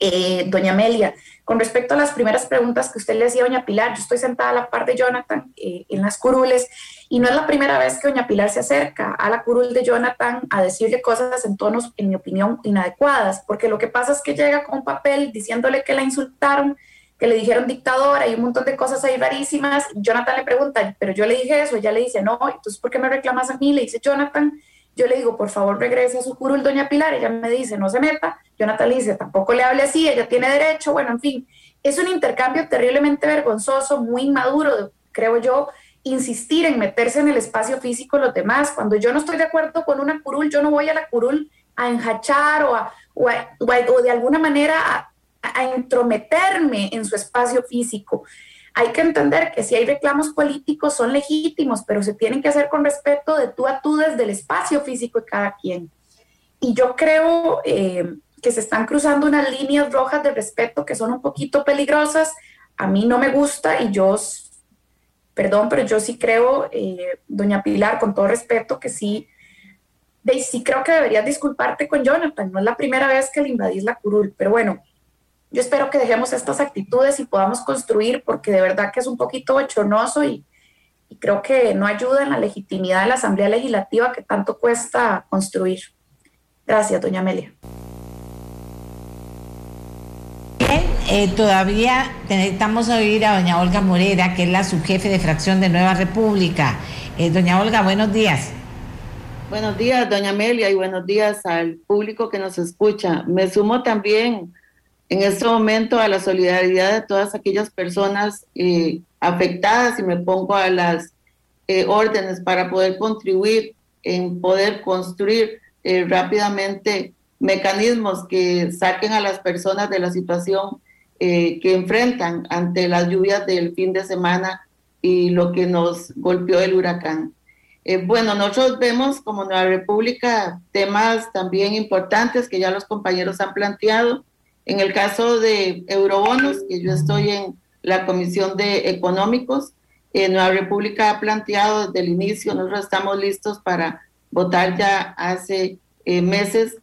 eh, doña Amelia, con respecto a las primeras preguntas que usted le decía a doña Pilar, yo estoy sentada a la par de Jonathan eh, en las curules y no es la primera vez que doña Pilar se acerca a la curul de Jonathan a decirle cosas en tonos, en mi opinión, inadecuadas, porque lo que pasa es que llega con un papel diciéndole que la insultaron que le dijeron dictadora y un montón de cosas ahí rarísimas. Jonathan le pregunta, pero yo le dije eso, ella le dice, no, entonces ¿por qué me reclamas a mí? Le dice Jonathan, yo le digo, por favor regrese a su curul, doña Pilar, ella me dice, no se meta, Jonathan le dice, tampoco le hable así, ella tiene derecho, bueno, en fin, es un intercambio terriblemente vergonzoso, muy inmaduro, creo yo, insistir en meterse en el espacio físico de los demás. Cuando yo no estoy de acuerdo con una curul, yo no voy a la curul a enjachar o, a, o, o de alguna manera a, a entrometerme en su espacio físico. Hay que entender que si hay reclamos políticos son legítimos, pero se tienen que hacer con respeto de tú a tú desde el espacio físico de cada quien. Y yo creo eh, que se están cruzando unas líneas rojas de respeto que son un poquito peligrosas. A mí no me gusta y yo, perdón, pero yo sí creo, eh, doña Pilar, con todo respeto, que sí, de, sí creo que deberías disculparte con Jonathan. No es la primera vez que le invadís la curul, pero bueno, yo espero que dejemos estas actitudes y podamos construir, porque de verdad que es un poquito bochornoso y, creo que no ayuda en la legitimidad de la Asamblea Legislativa que tanto cuesta construir. Gracias, doña Amelia. Bien, eh, todavía necesitamos oír a doña Olga Morera, que es la subjefe de fracción de Nueva República. Eh, doña Olga, buenos días. Buenos días, doña Amelia, y buenos días al público que nos escucha. Me sumo también en este momento a la solidaridad de todas aquellas personas eh, afectadas y me pongo a las eh, órdenes para poder contribuir en poder construir eh, rápidamente mecanismos que saquen a las personas de la situación que enfrentan ante las lluvias del fin de semana y lo que nos golpeó el huracán. Eh, bueno, nosotros vemos como Nueva República temas también importantes que ya los compañeros han planteado. En el caso de eurobonos, que yo estoy en la Comisión de Económicos, eh, Nueva República ha planteado desde el inicio, nosotros estamos listos para votar ya hace eh, meses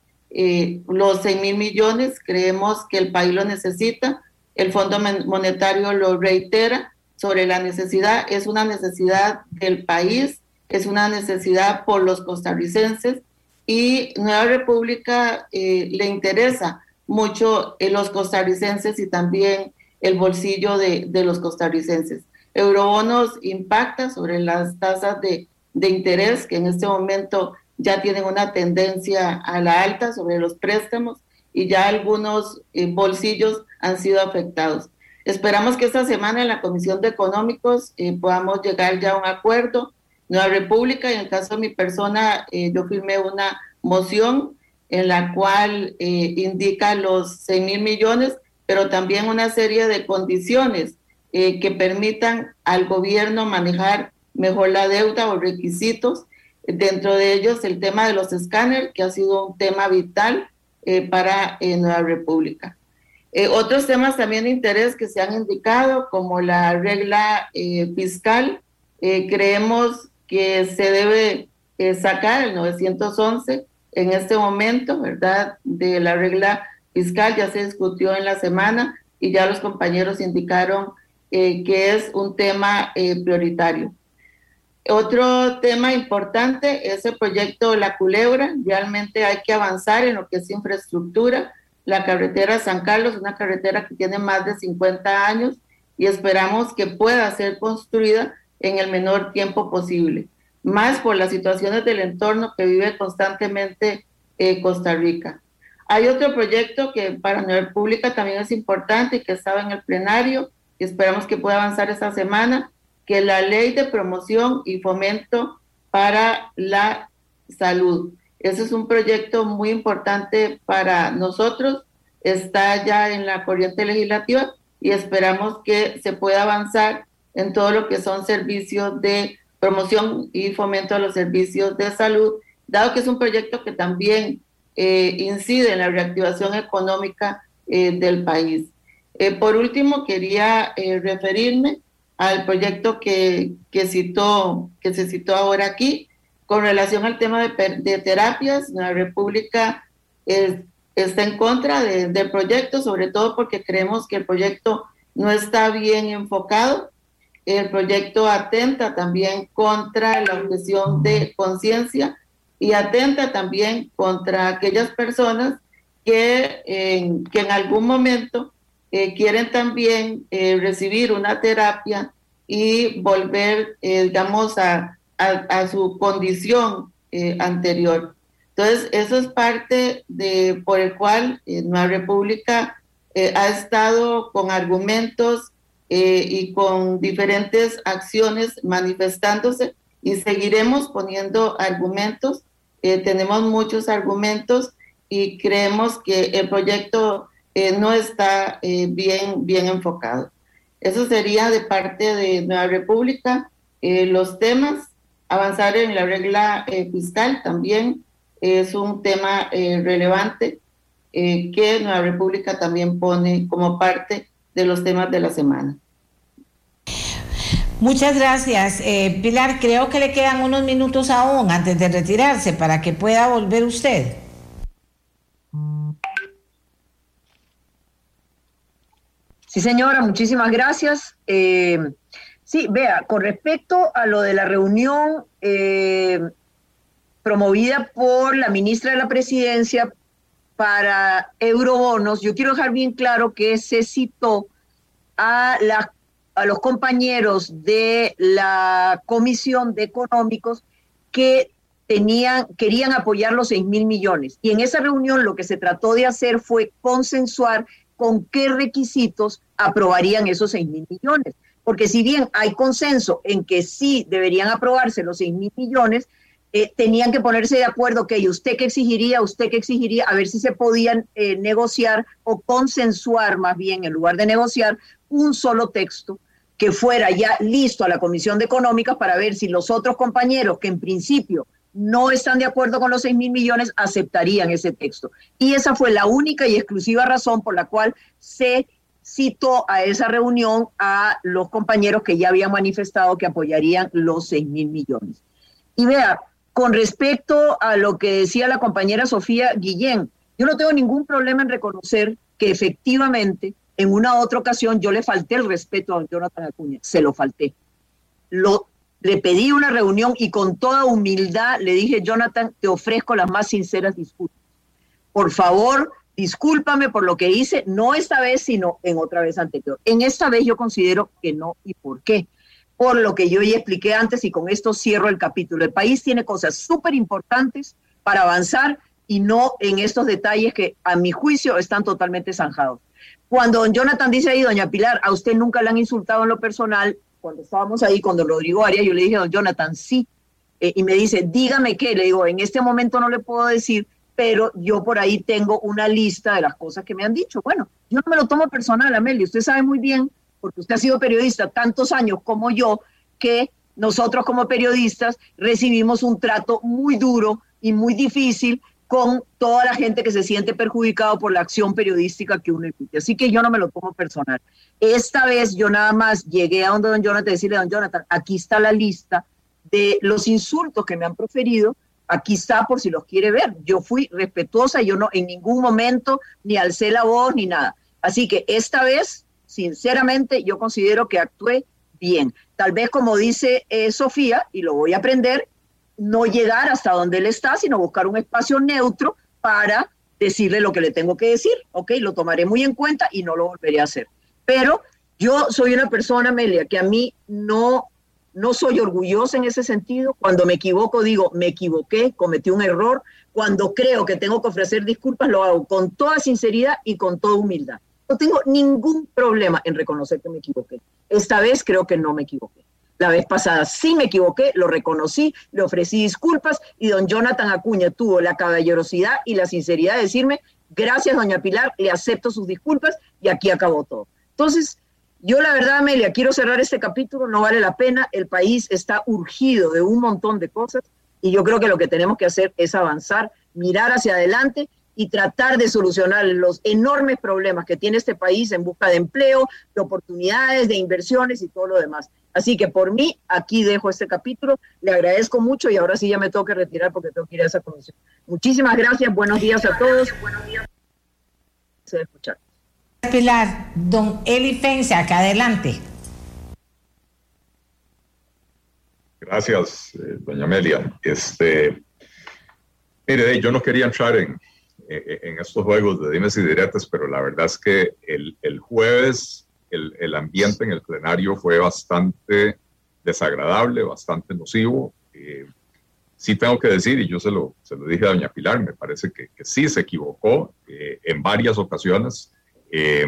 los 6 mil millones, creemos que el país lo necesita, el Fondo Monetario lo reitera sobre la necesidad, es una necesidad del país, es una necesidad por los costarricenses y Nueva República eh, le interesa mucho en los costarricenses y también el bolsillo de, los costarricenses. Eurobonos impacta sobre las tasas de, interés que en este momento ya tienen una tendencia a la alta sobre los préstamos y ya algunos eh, bolsillos han sido afectados. Esperamos que esta semana en la Comisión de Económicos eh, podamos llegar ya a un acuerdo. Nueva República, en el caso de mi persona, eh, yo firmé una moción en la cual eh, indica los 6 mil millones, pero también una serie de condiciones que permitan al gobierno manejar mejor la deuda o requisitos. Dentro de ellos el tema de los escáneres, que ha sido un tema vital para Nueva República. Eh, otros temas también de interés que se han indicado, como la regla eh, fiscal, eh, creemos que se debe sacar el 911 en este momento, ¿verdad? De la regla fiscal ya se discutió en la semana y ya los compañeros indicaron que es un tema prioritario. Otro tema importante es el proyecto La Culebra. Realmente hay que avanzar en lo que es infraestructura la carretera San Carlos, una carretera que tiene más de 50 años y esperamos que pueda ser construida en el menor tiempo posible, más por las situaciones del entorno que vive constantemente eh, Costa Rica. Hay otro proyecto que para la República también es importante y que estaba en el plenario y esperamos que pueda avanzar esta semana, que la ley de promoción y fomento para la salud. Ese es un proyecto muy importante para nosotros. Está ya en la corriente legislativa y esperamos que se pueda avanzar en todo lo que son servicios de promoción y fomento a los servicios de salud, dado que es un proyecto que también eh, incide en la reactivación económica eh, del país. Eh, por último, quería referirme al proyecto que, que, citó, que se citó ahora aquí, con relación al tema de, terapias, la República está en contra del proyecto, sobre todo porque creemos que el proyecto no está bien enfocado. El proyecto atenta también contra la objeción de conciencia y atenta también contra aquellas personas que, que en algún momento eh, quieren también eh, recibir una terapia y volver, eh, digamos, a, a, su condición eh, anterior. Entonces, eso es parte de por el cual eh, Nueva República eh, ha estado con argumentos y con diferentes acciones manifestándose y seguiremos poniendo argumentos. tenemos muchos argumentos y creemos que el proyecto no está bien, bien enfocado. Eso sería de parte de Nueva República. los temas Avanzar en la regla eh, fiscal también es un tema eh, relevante eh, que Nueva República también pone como parte de los temas de la semana. Muchas gracias. Pilar, creo que le quedan unos minutos aún antes de retirarse para que pueda volver usted. Sí, señora, muchísimas gracias. Sí, vea, con respecto a lo de la reunión eh, promovida por la ministra de la Presidencia para eurobonos, yo quiero dejar bien claro que se citó a, a los compañeros de la Comisión de Económicos que tenían, querían apoyar los 6 mil millones. Y en esa reunión lo que se trató de hacer fue consensuar con qué requisitos aprobarían esos 6 mil millones. Porque si bien hay consenso en que sí deberían aprobarse los 6 mil millones, eh, tenían que ponerse de acuerdo que usted que exigiría, usted que exigiría, a ver si se podían eh, negociar o consensuar más bien en lugar de negociar un solo texto que fuera ya listo a la Comisión de Económicas para ver si los otros compañeros que en principio no están de acuerdo con los 6 mil millones aceptarían ese texto. Y esa fue la única y exclusiva razón por la cual se citó a esa reunión a los compañeros que ya habían manifestado que apoyarían los 6 mil millones. Y vea, con respecto a lo que decía la compañera Sofía Guillén, yo no tengo ningún problema en reconocer que efectivamente en una otra ocasión yo le falté el respeto a Jonathan Acuña, se lo falté. Le pedí una reunión y con toda humildad le dije, Jonathan, te ofrezco las más sinceras disculpas. Por favor, discúlpame por lo que hice, no esta vez, sino en otra vez anterior. En esta vez yo considero que no. ¿Y por qué? Por lo que yo ya expliqué antes y con esto cierro el capítulo. El país tiene cosas súper importantes para avanzar y no en estos detalles que a mi juicio están totalmente zanjados. Cuando don Jonathan dice ahí, doña Pilar, a usted nunca le han insultado en lo personal, cuando estábamos ahí con don Rodrigo Arias, yo le dije, don Jonathan, sí. Eh, y me dice, dígame qué. Le digo, en este momento no le puedo decir, pero yo por ahí tengo una lista de las cosas que me han dicho. Bueno, yo no me lo tomo personal, Amelia. Usted sabe muy bien, porque usted ha sido periodista tantos años como yo, que nosotros como periodistas recibimos un trato muy duro y muy difícil con toda la gente que se siente perjudicado por la acción periodística que uno emite. Así que yo no me lo tomo personal. Esta vez yo nada más llegué a donde don Jonathan decirle, don Jonathan, aquí está la lista de los insultos que me han proferido, aquí está por si los quiere ver. Yo fui respetuosa, yo no en ningún momento ni alcé la voz ni nada. Así que esta vez, sinceramente, yo considero que actué bien. Tal vez como dice eh, Sofía, y lo voy a aprender, no llegar hasta donde él está, sino buscar un espacio neutro para decirle lo que le tengo que decir. Ok, lo tomaré muy en cuenta y no lo volveré a hacer. Pero yo soy una persona, Amelia, que a mí no, no soy orgullosa en ese sentido. Cuando me equivoco, digo, me equivoqué, cometí un error. Cuando creo que tengo que ofrecer disculpas, lo hago con toda sinceridad y con toda humildad. No tengo ningún problema en reconocer que me equivoqué. Esta vez creo que no me equivoqué. La vez pasada sí me equivoqué, lo reconocí, le ofrecí disculpas y don Jonathan Acuña tuvo la caballerosidad y la sinceridad de decirme, gracias doña Pilar, le acepto sus disculpas y aquí acabó todo. Entonces, yo la verdad, Amelia, quiero cerrar este capítulo, no vale la pena, el país está urgido de un montón de cosas y yo creo que lo que tenemos que hacer es avanzar, mirar hacia adelante y tratar de solucionar los enormes problemas que tiene este país en busca de empleo, de oportunidades, de inversiones y todo lo demás. Así que por mí, aquí dejo este capítulo. Le agradezco mucho y ahora sí ya me tengo que retirar porque tengo que ir a esa comisión. Muchísimas gracias. Buenos días a todos. Buenos días. Se escuchar. Pilar, don Eli acá adelante. Gracias, eh, doña Amelia. Este, mire, yo no quería entrar en, en estos juegos de dimes y diretes, pero la verdad es que el, el jueves el, ambiente en el plenario fue bastante desagradable, bastante nocivo. Eh, sí tengo que decir, y yo se lo, se lo dije a doña Pilar, me parece que, sí se equivocó eh, en varias ocasiones, eh,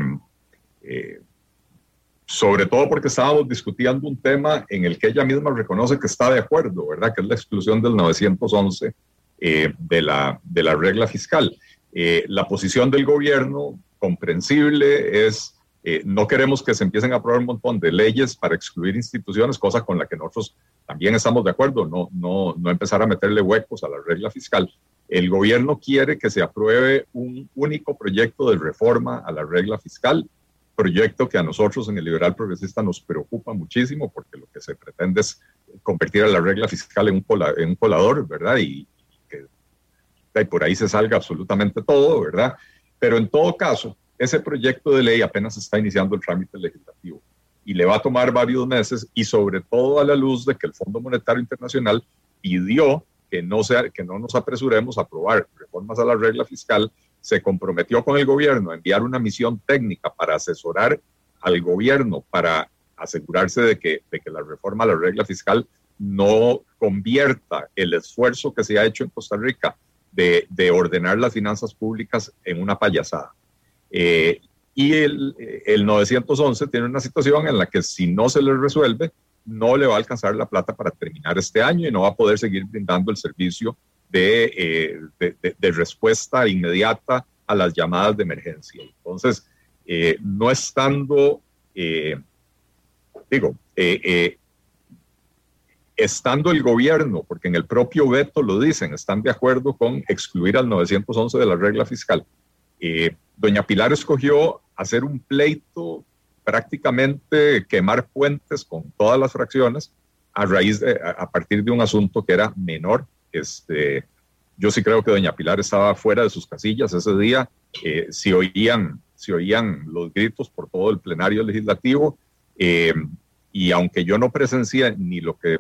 sobre todo porque estábamos discutiendo un tema en el que ella misma reconoce que está de acuerdo, ¿verdad? Que es la exclusión del 911 de, la, de la regla fiscal. la posición del gobierno, comprensible, es eh, no queremos que se empiecen a aprobar un montón de leyes para excluir instituciones, cosa con la que nosotros también estamos de acuerdo, no, no, no empezar a meterle huecos a la regla fiscal. El gobierno quiere que se apruebe un único proyecto de reforma a la regla fiscal, proyecto que a nosotros en el liberal progresista nos preocupa muchísimo porque lo que se pretende es convertir a la regla fiscal en un, en un colador, ¿verdad? Y, y por ahí se salga absolutamente todo, ¿verdad? Pero en todo caso, ese proyecto de ley apenas está iniciando el trámite legislativo y le va a tomar varios meses y sobre todo a la luz de que el Fondo Monetario Internacional pidió que no, sea, que no nos apresuremos a aprobar reformas a la regla fiscal, se comprometió con el gobierno a enviar una misión técnica para asesorar al gobierno para asegurarse de que, de que la reforma a la regla fiscal no convierta el esfuerzo que se ha hecho en Costa Rica de, de ordenar las finanzas públicas en una payasada. Eh, y el, el 911 tiene una situación en la que si no se le resuelve, no le va a alcanzar la plata para terminar este año y no va a poder seguir brindando el servicio de, eh, respuesta inmediata a las llamadas de emergencia. Entonces, eh, no estando, digo, estando el gobierno, porque en el propio veto lo dicen, están de acuerdo con excluir al 911 de la regla fiscal. doña Pilar escogió hacer un pleito, prácticamente quemar puentes con todas las fracciones a raíz de, a partir de un asunto que era menor. Este, yo sí creo que doña Pilar estaba fuera de sus casillas ese día. Eh, si, oían, si oían los gritos por todo el plenario legislativo, eh, y aunque yo no presencié ni lo que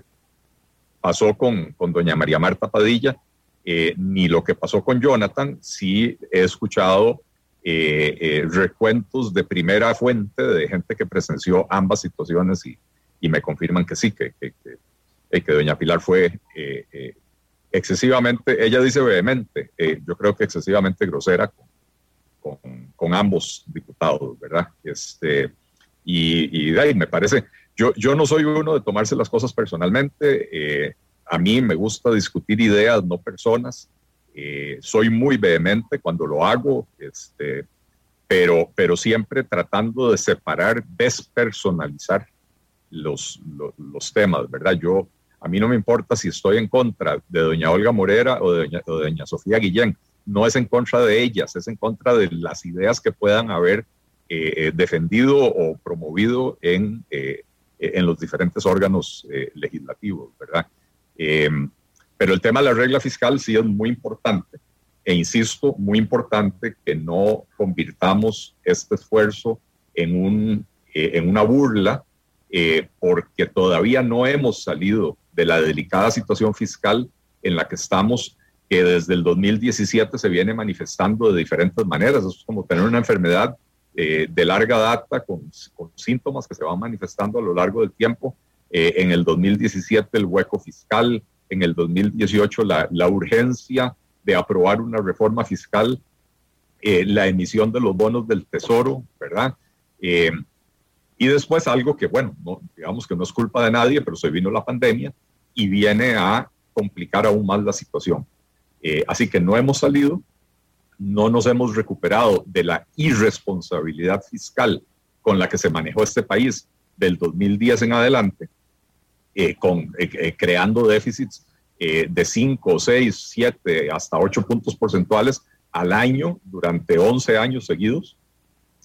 pasó con, con doña María Marta Padilla, eh, ni lo que pasó con Jonathan, sí he escuchado recuentos de primera fuente de gente que presenció ambas situaciones y, y me confirman que sí, que, que, que, doña Pilar fue eh, eh, excesivamente, ella dice vehemente, eh, yo creo que excesivamente grosera con, con, ambos diputados, ¿verdad? Este, y, y de ahí me parece, yo, yo no soy uno de tomarse las cosas personalmente, a mí me gusta discutir ideas, no personas, soy muy vehemente cuando lo hago, este, pero, pero siempre tratando de separar, despersonalizar los, los, temas, ¿verdad? Yo, a mí no me importa si estoy en contra de doña Olga Morera o de doña, Sofía Guillén, no es en contra de ellas, es en contra de las ideas que puedan haber eh, eh, defendido o promovido en, eh, en los diferentes órganos legislativos, ¿verdad? pero el tema de la regla fiscal sí es muy importante e insisto, muy importante que no convirtamos este esfuerzo en, un, en una burla eh, porque todavía no hemos salido de la delicada situación fiscal en la que estamos, que desde el 2017 se viene manifestando de diferentes maneras. es como tener una enfermedad eh, de larga data con, síntomas que se van manifestando a lo largo del tiempo. Eh, en el 2017 el hueco fiscal, en el 2018 la, urgencia de aprobar una reforma fiscal, la emisión de los bonos del tesoro, ¿verdad? Y después algo que, bueno, no, digamos que no es culpa de nadie, pero se vino la pandemia y viene a complicar aún más la situación. Eh, así que no hemos salido, no nos hemos recuperado de la irresponsabilidad fiscal con la que se manejó este país del 2010 en adelante, eh, con, eh, creando déficits de 5, 6, 7, hasta 8 puntos porcentuales al año durante 11 años seguidos.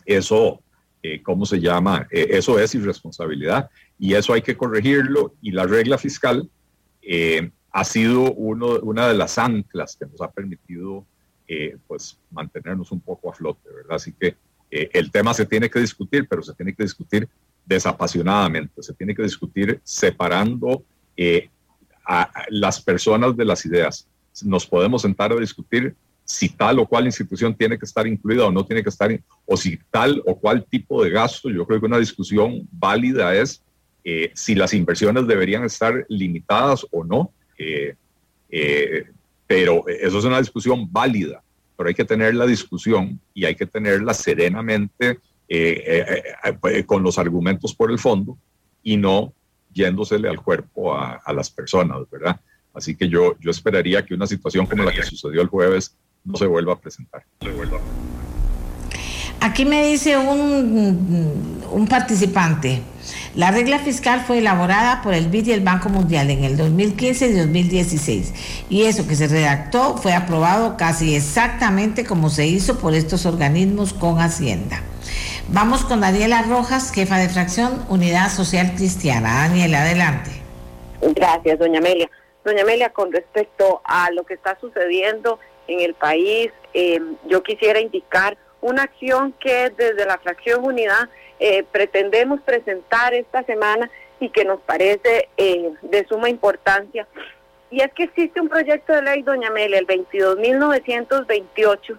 Eso eh, ¿cómo se llama? Eh, eso es irresponsabilidad y eso hay que corregirlo y la regla fiscal eh, ha sido uno, una de las anclas que nos ha permitido pues mantenernos un poco a flote, ¿verdad? Así que el tema se tiene que discutir, pero se tiene que discutir desapasionadamente, se tiene que discutir separando a las personas de las ideas. Nos podemos sentar a discutir si tal o cual institución tiene que estar incluida o no tiene que estar, o si tal o cual tipo de gasto. Yo creo que una discusión válida es eh, si las inversiones deberían estar limitadas o no. Eh, eh, pero eso es una discusión válida, pero hay que tener la discusión y hay que tenerla serenamente con los argumentos por el fondo y no yéndosele al cuerpo a, a las personas, ¿verdad? Así que yo, yo esperaría que una situación como la que sucedió el jueves no se vuelva a presentar. Aquí me dice un, participante, la regla fiscal fue elaborada por el BID y el Banco Mundial en el 2015 y 2016 y eso que se redactó fue aprobado casi exactamente como se hizo por estos organismos con Hacienda. Vamos con Daniela Rojas, jefa de fracción Unidad Social Cristiana. Daniela, adelante. Gracias, doña Amelia. Doña Amelia, con respecto a lo que está sucediendo en el país. Eh, yo quisiera indicar una acción que desde la fracción Unidad eh, pretendemos presentar esta semana y que nos parece eh, de suma importancia. Y es que existe un proyecto de ley, doña Amelia, el 22.928,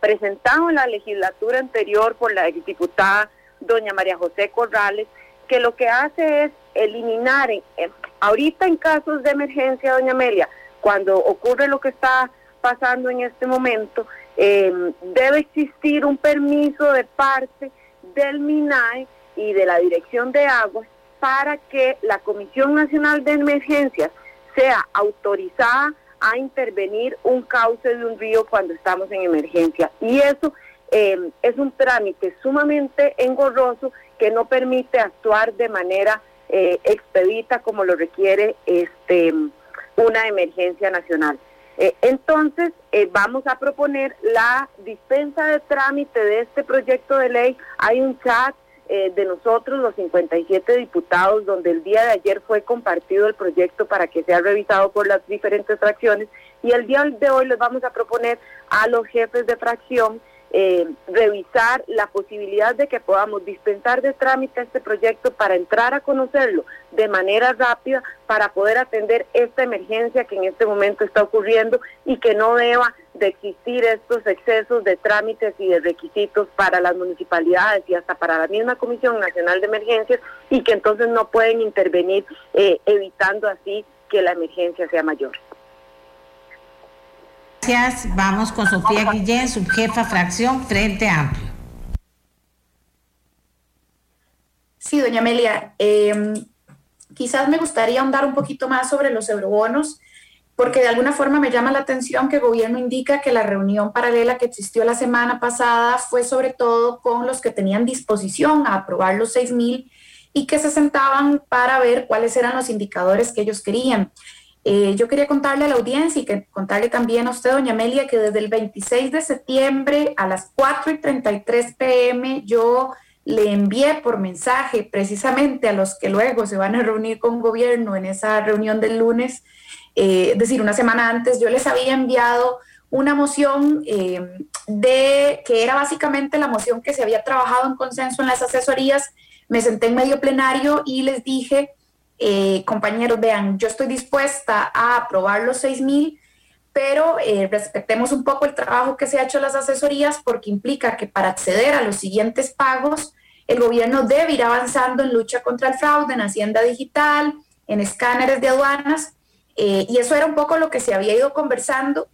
presentado en la legislatura anterior por la diputada doña María José Corrales, que lo que hace es eliminar, ahorita en casos de emergencia, doña Amelia, cuando ocurre lo que está pasando en este momento, eh, debe existir un permiso de parte del MINAE y de la Dirección de Aguas para que la Comisión Nacional de Emergencias sea autorizada a intervenir un cauce de un río cuando estamos en emergencia. Y eso eh, es un trámite sumamente engorroso que no permite actuar de manera eh, expedita como lo requiere este, una emergencia nacional. Eh, entonces, eh, vamos a proponer la dispensa de trámite de este proyecto de ley. Hay un chat eh, de nosotros, los 57 diputados, donde el día de ayer fue compartido el proyecto para que sea revisado por las diferentes fracciones. Y el día de hoy les vamos a proponer a los jefes de fracción eh, revisar la posibilidad de que podamos dispensar de trámite este proyecto para entrar a conocerlo de manera rápida para poder atender esta emergencia que en este momento está ocurriendo y que no deba de existir estos excesos de trámites y de requisitos para las municipalidades y hasta para la misma Comisión Nacional de Emergencias y que entonces no pueden intervenir eh, evitando así que la emergencia sea mayor. Gracias. Vamos con Sofía Guillén, subjefa fracción Frente Amplio. Sí, doña Amelia, em, quizás me gustaría ahondar un poquito más sobre los eurobonos, porque de alguna forma me llama la atención que el gobierno indica que la reunión paralela que existió la semana pasada fue sobre todo con los que tenían disposición a aprobar los 6 mil y que se sentaban para ver cuáles eran los indicadores que ellos querían. Eh, yo quería contarle a la audiencia y que contarle también a usted, doña Amelia, que desde el 26 de septiembre a las 4 y 33 pm yo le envié por mensaje precisamente a los que luego se van a reunir con gobierno en esa reunión del lunes, eh, es decir, una semana antes, yo les había enviado una moción eh, de que era básicamente la moción que se había trabajado en consenso en las asesorías. Me senté en medio plenario y les dije eh, compañeros, vean, yo estoy dispuesta a aprobar los 6 mil, pero eh, respetemos un poco el trabajo que se ha hecho en las asesorías porque implica que para acceder a los siguientes pagos, el gobierno debe ir avanzando en lucha contra el fraude, en Hacienda Digital, en escáneres de aduanas, eh, y eso era un poco lo que se había ido conversando.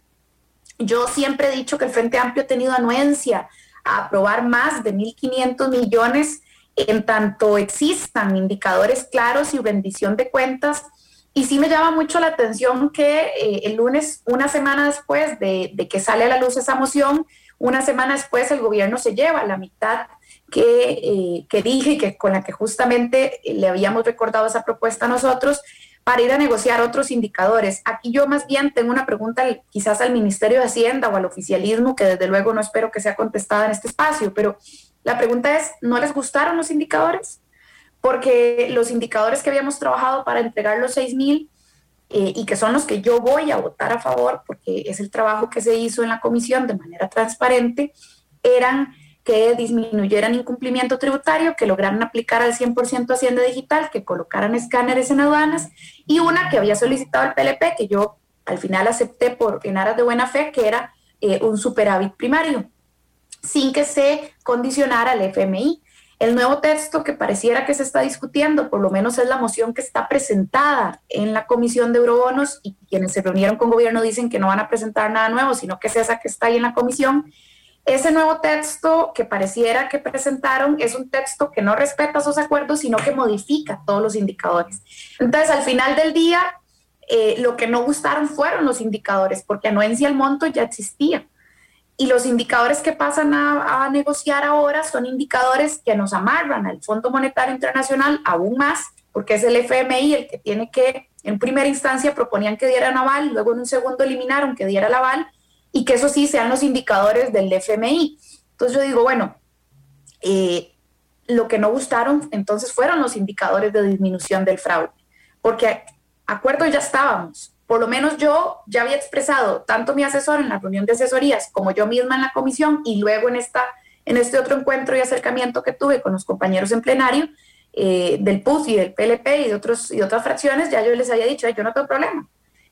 Yo siempre he dicho que el Frente Amplio ha tenido anuencia a aprobar más de 1.500 millones en tanto existan indicadores claros y rendición de cuentas. Y sí me llama mucho la atención que eh, el lunes, una semana después de, que sale a la luz esa moción, una semana después el gobierno se lleva la mitad que, eh, que dije que con la que justamente le habíamos recordado esa propuesta a nosotros para ir a negociar otros indicadores. Aquí yo más bien tengo una pregunta quizás al Ministerio de Hacienda o al oficialismo, que desde luego no espero que sea contestada en este espacio, pero la pregunta es, ¿no les gustaron los indicadores? Porque los indicadores que habíamos trabajado para entregar los 6 mil eh, y que son los que yo voy a votar a favor, porque es el trabajo que se hizo en la comisión de manera transparente, eran que disminuyeran incumplimiento tributario, que lograran aplicar al 100% Hacienda Digital, que colocaran escáneres en aduanas, y una que había solicitado el PLP, que yo al final acepté por en aras de buena fe, que era eh, un superávit primario sin que se condicionara al FMI. El nuevo texto que pareciera que se está discutiendo, por lo menos es la moción que está presentada en la Comisión de Eurobonos y quienes se reunieron con gobierno dicen que no van a presentar nada nuevo, sino que es esa que está ahí en la comisión. Ese nuevo texto que pareciera que presentaron es un texto que no respeta esos acuerdos, sino que modifica todos los indicadores. Entonces, al final del día, eh, lo que no gustaron fueron los indicadores, porque anuencia el monto ya existía. Y los indicadores que pasan a, negociar ahora son indicadores que nos amarran al Fondo Monetario Internacional aún más, porque es el FMI el que tiene que, en primera instancia proponían que diera aval, luego en un segundo eliminaron que diera el aval, y que eso sí sean los indicadores del FMI. Entonces yo digo, bueno, eh, lo que no gustaron entonces fueron los indicadores de disminución del fraude, porque acuerdo ya estábamos, por lo menos yo ya había expresado tanto mi asesor en la reunión de asesorías como yo misma en la comisión y luego en, esta, en este otro encuentro y acercamiento que tuve con los compañeros en plenario eh, del PUS y del PLP y de, otros, y otras fracciones, ya yo les había dicho, yo no tengo problema,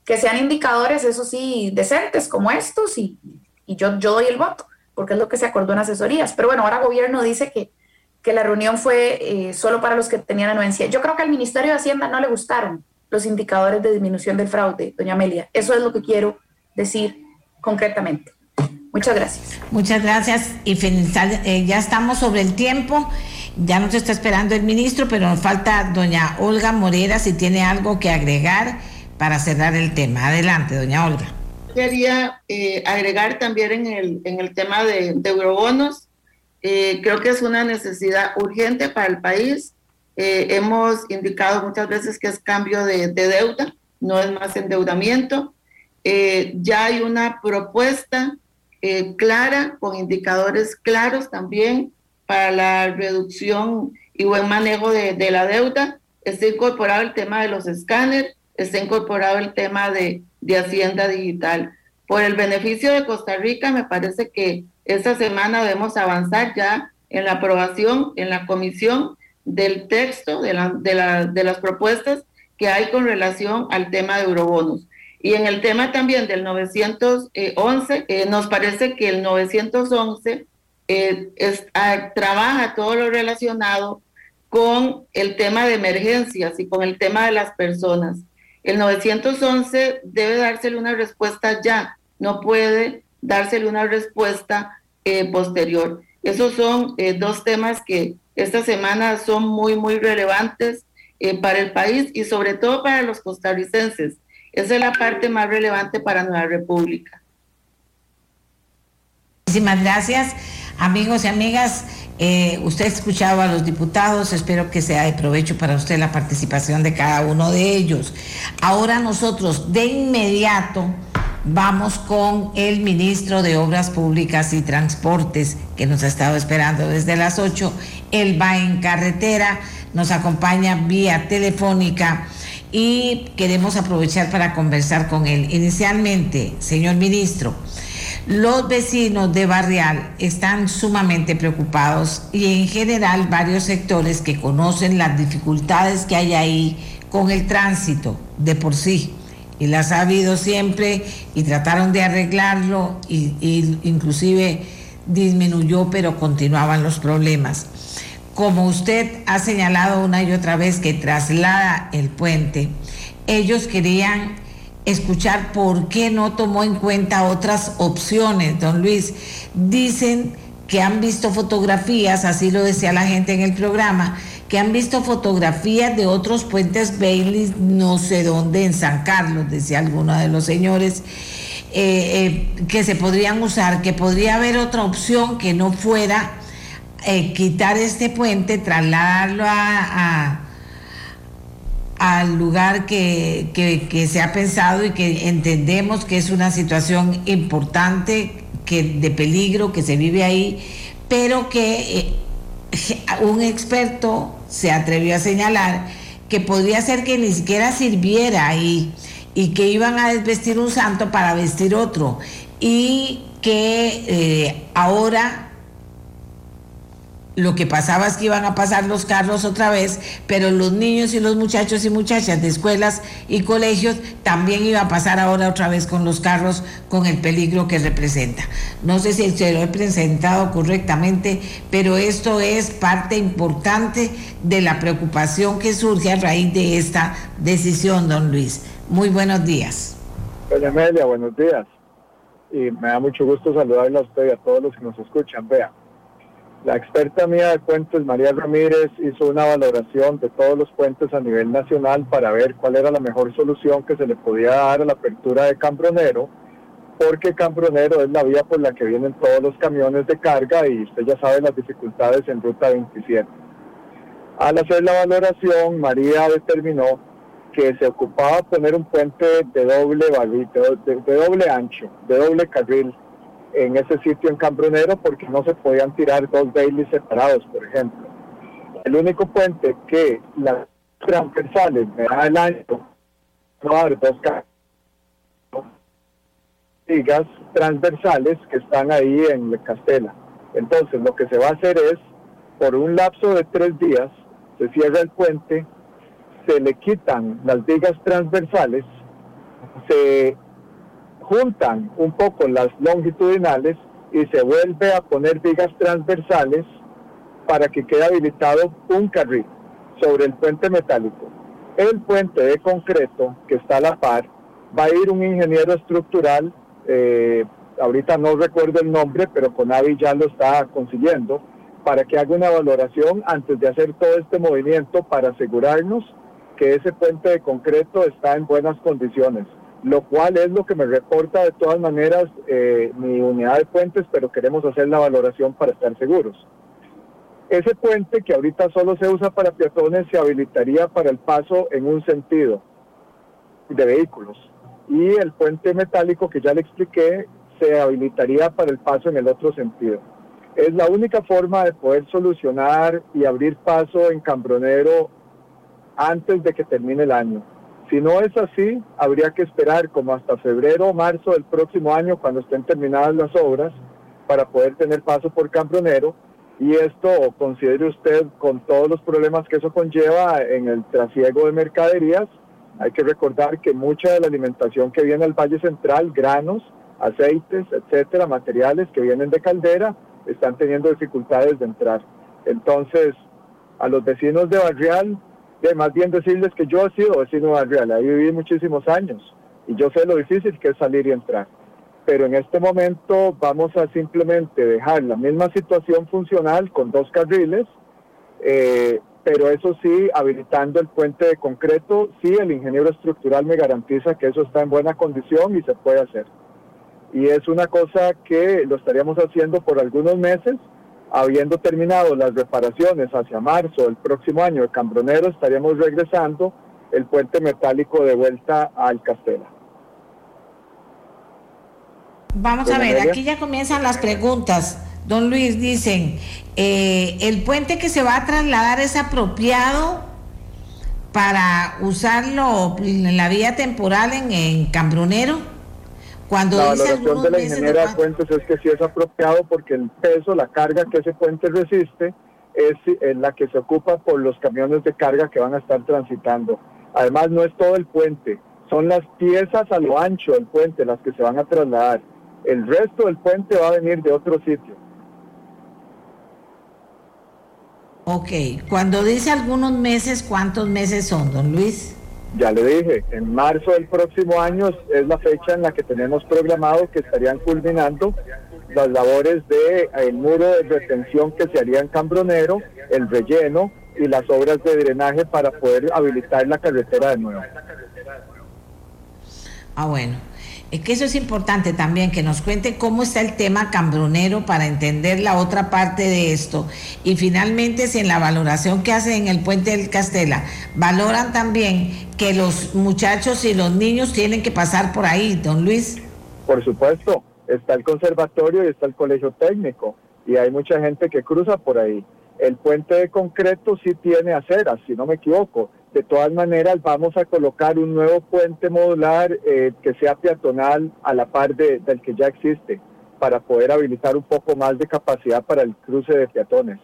que sean indicadores, eso sí, decentes como estos y, y yo, yo doy el voto, porque es lo que se acordó en asesorías. Pero bueno, ahora gobierno dice que, que la reunión fue eh, solo para los que tenían anuencia. Yo creo que al Ministerio de Hacienda no le gustaron los indicadores de disminución del fraude, doña Amelia. Eso es lo que quiero decir concretamente. Muchas gracias. Muchas gracias y eh, ya estamos sobre el tiempo. Ya nos está esperando el ministro, pero nos falta doña Olga Morera si tiene algo que agregar para cerrar el tema. Adelante, doña Olga. Quería eh, agregar también en el, en el tema de, de eurobonos eh, creo que es una necesidad urgente para el país. Eh, hemos indicado muchas veces que es cambio de, deuda, no es más endeudamiento. Eh, ya hay una propuesta clara, con indicadores claros también para la reducción y buen manejo de, de la deuda. Está incorporado el tema de los escáneres, está incorporado el tema de, de Hacienda Digital. Por el beneficio de Costa Rica, me parece que esta semana debemos avanzar ya en la aprobación, en la comisión del texto de, la, de, la, de las propuestas que hay con relación al tema de eurobonos. Y en el tema también del 911, eh, nos parece que el 911 eh, ah, trabaja todo lo relacionado con el tema de emergencias y con el tema de las personas. El 911 debe dársele una respuesta ya, no puede dársele una respuesta eh, posterior. Esos son dos temas que esta semana son muy, muy relevantes eh, para el país y sobre todo para los costarricenses. Esa es la parte más relevante para Nueva República. Muchísimas gracias, amigos y amigas. usted ha escuchado a los diputados, espero que sea de provecho para usted la participación de cada uno de ellos. Ahora nosotros de inmediato vamos con el ministro de Obras Públicas y Transportes, que nos ha estado esperando desde las 8. Él va en carretera, nos acompaña vía telefónica y queremos aprovechar para conversar con él. Inicialmente, señor ministro, los vecinos de Barrial están sumamente preocupados y en general varios sectores que conocen las dificultades que hay ahí con el tránsito de por sí y las ha habido siempre y trataron de arreglarlo y, inclusive disminuyó, pero continuaban los problemas. Como usted ha señalado una y otra vez que traslada el puente, ellos querían escuchar por qué no tomó en cuenta otras opciones, don Luis. Dicen que han visto fotografías, así lo decía la gente en el programa, que han visto fotografías de otros puentes Bailey, no sé dónde, en San Carlos, decía alguno de los señores, eh, eh, que se podrían usar, que podría haber otra opción que no fuera eh, quitar este puente, trasladarlo a, al lugar que, que, se ha pensado y que entendemos que es una situación importante, que de peligro, que se vive ahí, pero que un experto se atrevió a señalar que podría ser que ni siquiera sirviera y que iban a desvestir un santo para vestir otro y que eh, ahora lo que pasaba es que iban a pasar los carros otra vez, pero los niños y los muchachos y muchachas de escuelas y colegios también iba a pasar ahora otra vez con los carros con el peligro que representa. No sé si se lo he presentado correctamente, pero esto es parte importante de la preocupación que surge a raíz de esta decisión, don Luis. Muy buenos días. Doña Amelia, buenos días. Y me da mucho gusto saludarla a usted y a todos los que nos escuchan. Vea la experta mía de puentes, María Ramírez, hizo una valoración de todos los puentes a nivel nacional para ver cuál era la mejor solución que se le podía dar a la apertura de Cambronero, porque Cambronero es la vía por la que vienen todos los camiones de carga y usted ya sabe las dificultades en Ruta 27. Al hacer la valoración, María determinó que se ocupaba poner un puente de doble, de doble ancho, de doble carril, en ese sitio en Cambronero porque no se podían tirar dos bailes separados, por ejemplo. El único puente que las transversales me da el año no haber dos vigas transversales que están ahí en Castela. Entonces lo que se va a hacer es, por un lapso de tres días, se cierra el puente, se le quitan las vigas transversales, se juntan un poco las longitudinales y se vuelve a poner vigas transversales para que quede habilitado un carril sobre el puente metálico. El puente de concreto que está a la par va a ir un ingeniero estructural, eh, ahorita no recuerdo el nombre, pero Conavi ya lo está consiguiendo, para que haga una valoración antes de hacer todo este movimiento para asegurarnos que ese puente de concreto está en buenas condiciones lo cual es lo que me reporta de todas maneras eh, mi unidad de puentes, pero queremos hacer la valoración para estar seguros. Ese puente que ahorita solo se usa para peatones se habilitaría para el paso en un sentido de vehículos y el puente metálico que ya le expliqué se habilitaría para el paso en el otro sentido. Es la única forma de poder solucionar y abrir paso en Cambronero antes de que termine el año. Si no es así, habría que esperar como hasta febrero o marzo del próximo año, cuando estén terminadas las obras, para poder tener paso por Cambronero. Y esto, considere usted, con todos los problemas que eso conlleva en el trasiego de mercaderías, hay que recordar que mucha de la alimentación que viene al Valle Central, granos, aceites, etcétera, materiales que vienen de caldera, están teniendo dificultades de entrar. Entonces, a los vecinos de Barrial, más bien decirles que yo he sido vecino de Barrial, ahí viví muchísimos años y yo sé lo difícil que es salir y entrar. Pero en este momento vamos a simplemente dejar la misma situación funcional con dos carriles, eh, pero eso sí, habilitando el puente de concreto, sí, el ingeniero estructural me garantiza que eso está en buena condición y se puede hacer. Y es una cosa que lo estaríamos haciendo por algunos meses, habiendo terminado las reparaciones hacia marzo del próximo año de Cambronero, estaríamos regresando el puente metálico de vuelta al Castela. Vamos a ver, aquí ya comienzan las preguntas. Don Luis, dicen, eh, ¿el puente que se va a trasladar es apropiado para usarlo en la vía temporal en, en Cambronero? Cuando la valoración de la ingeniera de, puentes es que sí es apropiado porque el peso, la carga que ese puente resiste es, es la que se ocupa por los camiones de carga que van a estar transitando. Además, no es todo el puente, son las piezas a lo ancho del puente las que se van a trasladar. El resto del puente va a venir de otro sitio. Ok, cuando dice algunos meses, ¿cuántos meses son, don Luis? Ya le dije, en marzo del próximo año es la fecha en la que tenemos programado que estarían culminando las labores de el muro de retención que se haría en Cambronero, el relleno y las obras de drenaje para poder habilitar la carretera de nuevo. Ah, bueno. Es que eso es importante también, que nos cuente cómo está el tema cambronero para entender la otra parte de esto. Y finalmente, si en la valoración que hacen en el puente del Castela, valoran también que los muchachos y los niños tienen que pasar por ahí, don Luis. Por supuesto, está el conservatorio y está el colegio técnico, y hay mucha gente que cruza por ahí. El puente de concreto sí tiene aceras, si no me equivoco de todas maneras, vamos a colocar un nuevo puente modular eh, que sea peatonal a la par del que ya existe, para poder habilitar un poco más de capacidad para el cruce de peatones.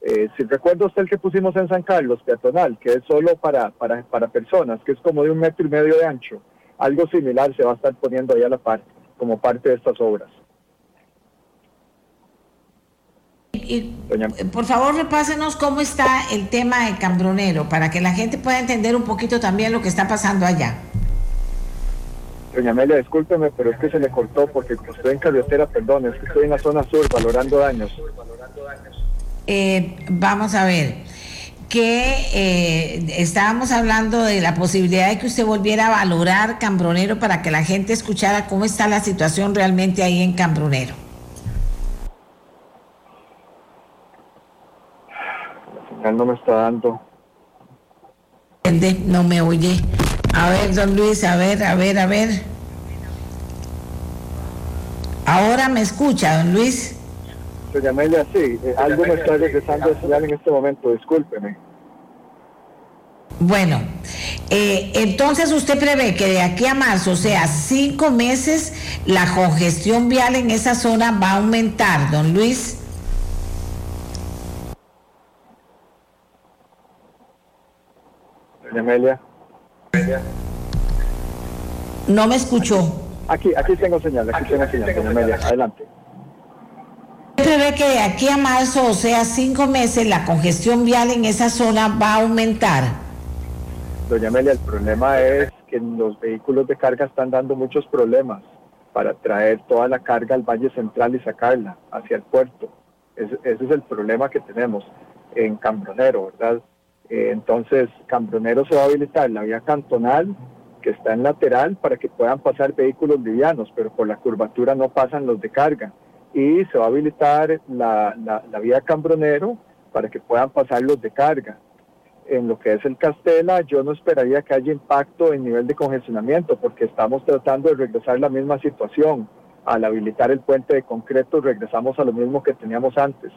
Eh, si recuerda usted el que pusimos en San Carlos, peatonal, que es solo para, para, para personas, que es como de un metro y medio de ancho, algo similar se va a estar poniendo ahí a la par, como parte de estas obras. Por favor repásenos cómo está el tema de Cambronero, para que la gente pueda entender un poquito también lo que está pasando allá. Doña Amelia, discúlpeme, pero es que se le cortó porque estoy en carretera, perdón, es que estoy en la zona sur valorando daños. Eh, vamos a ver, que eh, estábamos hablando de la posibilidad de que usted volviera a valorar Cambronero para que la gente escuchara cómo está la situación realmente ahí en Cambronero. No me está dando. No me oye. A ver, don Luis, a ver, a ver, a ver. Ahora me escucha, don Luis. Doña Amelia, sí, eh, algo me está regresando de señal en este momento, discúlpeme. Bueno, eh, entonces usted prevé que de aquí a marzo, o sea, cinco meses, la congestión vial en esa zona va a aumentar, don Luis. Amelia. No me escuchó. Aquí, aquí tengo señal, aquí tengo señal, doña Amelia. Adelante. Prevé que de aquí a marzo, o sea, cinco meses, la congestión vial en esa zona va a aumentar. Doña Amelia, el problema es que los vehículos de carga están dando muchos problemas para traer toda la carga al Valle Central y sacarla hacia el puerto. Ese, ese es el problema que tenemos en Cambronero, ¿verdad? Eh, entonces, Cambronero se va a habilitar la vía cantonal, que está en lateral para que puedan pasar vehículos livianos, pero por la curvatura no pasan los de carga. Y se va a habilitar la, la, vía Cambronero para que puedan pasar los de carga. En lo que es el Castela, yo no esperaría que haya impacto en nivel de congestionamiento, porque estamos tratando de regresar a la misma situación. Al habilitar el puente de concreto, regresamos a lo mismo que teníamos antes.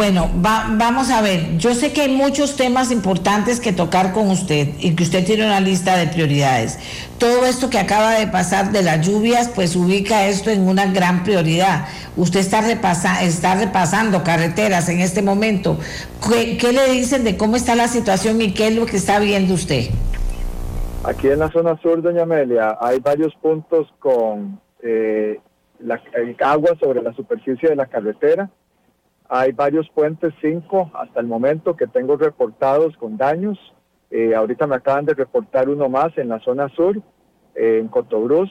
Bueno, vamos a ver, yo sé que hay muchos temas importantes que tocar con usted y que usted tiene una lista de prioridades. Todo esto que acaba de pasar de las lluvias, pues ubica esto en una gran prioridad. Usted está, repasa, está repasando carreteras en este momento. ¿Qué, le dicen de cómo está la situación y qué es lo que está viendo usted? Aquí en la zona sur, doña Amelia, hay varios puntos con eh, la, agua sobre la superficie de la carretera hay varios puentes, cinco hasta el momento, que tengo reportados con daños. Eh, ahorita me acaban de reportar uno más en la zona sur, eh, en Cotobruz.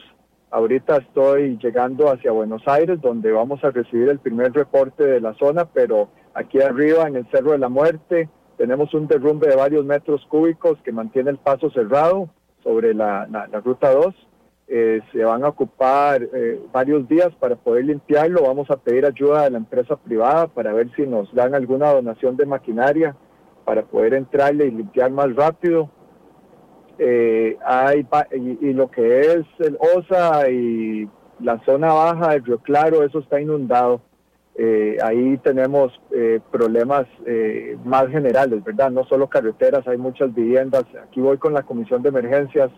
Ahorita estoy llegando hacia Buenos Aires, donde vamos a recibir el primer reporte de la zona, pero aquí arriba, en el Cerro de la Muerte, tenemos un derrumbe de varios metros cúbicos que mantiene el paso cerrado sobre la, la Ruta 2 eh, se van a ocupar eh, varios días para poder limpiarlo. Vamos a pedir ayuda de la empresa privada para ver si nos dan alguna donación de maquinaria para poder entrarle y limpiar más rápido. Eh, hay, y, lo que es el OSA y la zona baja del Río Claro, eso está inundado. ahí tenemos problemas más generales, ¿verdad? No solo carreteras, hay muchas viviendas. Aquí voy con la Comisión de Emergencias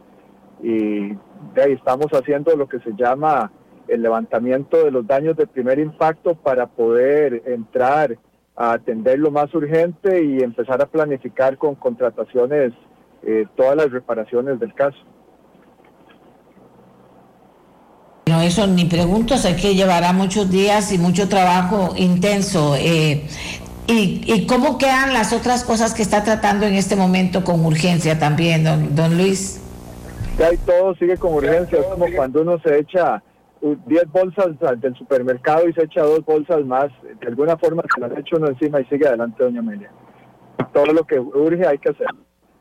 y de ahí estamos haciendo lo que se llama el levantamiento de los daños de primer impacto para poder entrar a atender lo más urgente y empezar a planificar con contrataciones eh, todas las reparaciones del caso. No, eso ni pregunto, sé que llevará muchos días y mucho trabajo intenso. Eh, y, ¿Y cómo quedan las otras cosas que está tratando en este momento con urgencia también, don, don Luis? Ya y todo sigue con urgencia. Es como cuando uno se echa 10 bolsas del supermercado y se echa dos bolsas más. De alguna forma se las echa uno encima y sigue adelante, doña Amelia. Todo lo que urge hay que hacer.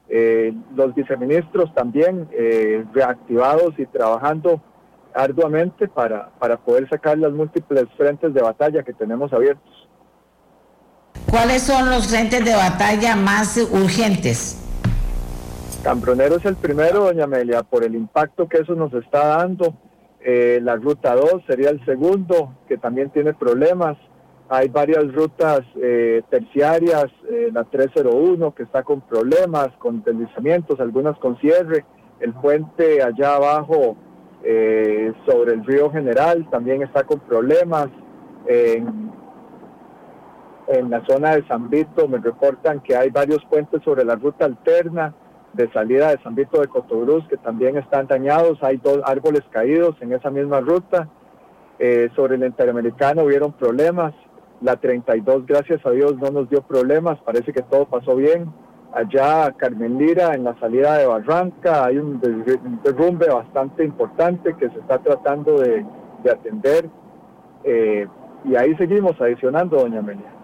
Eh, los viceministros también eh, reactivados y trabajando arduamente para, para poder sacar las múltiples frentes de batalla que tenemos abiertos. ¿Cuáles son los frentes de batalla más urgentes? Cambronero es el primero, doña Amelia, por el impacto que eso nos está dando. Eh, la ruta 2 sería el segundo, que también tiene problemas. Hay varias rutas eh, terciarias, eh, la 301 que está con problemas, con deslizamientos, algunas con cierre. El puente allá abajo sobre el río General también está con problemas. En, en la zona de San Vito me reportan que hay varios puentes sobre la ruta alterna de salida de San Vito de Cotobruz que también están dañados. Hay dos árboles caídos en esa misma ruta. Eh, sobre el Interamericano hubieron problemas. La 32, gracias a Dios, no nos dio problemas. Parece que todo pasó bien. Allá, Carmen Lira, en la salida de Barranca, hay un derrumbe bastante importante que se está tratando de, atender. Eh, y ahí seguimos adicionando, doña Amelia.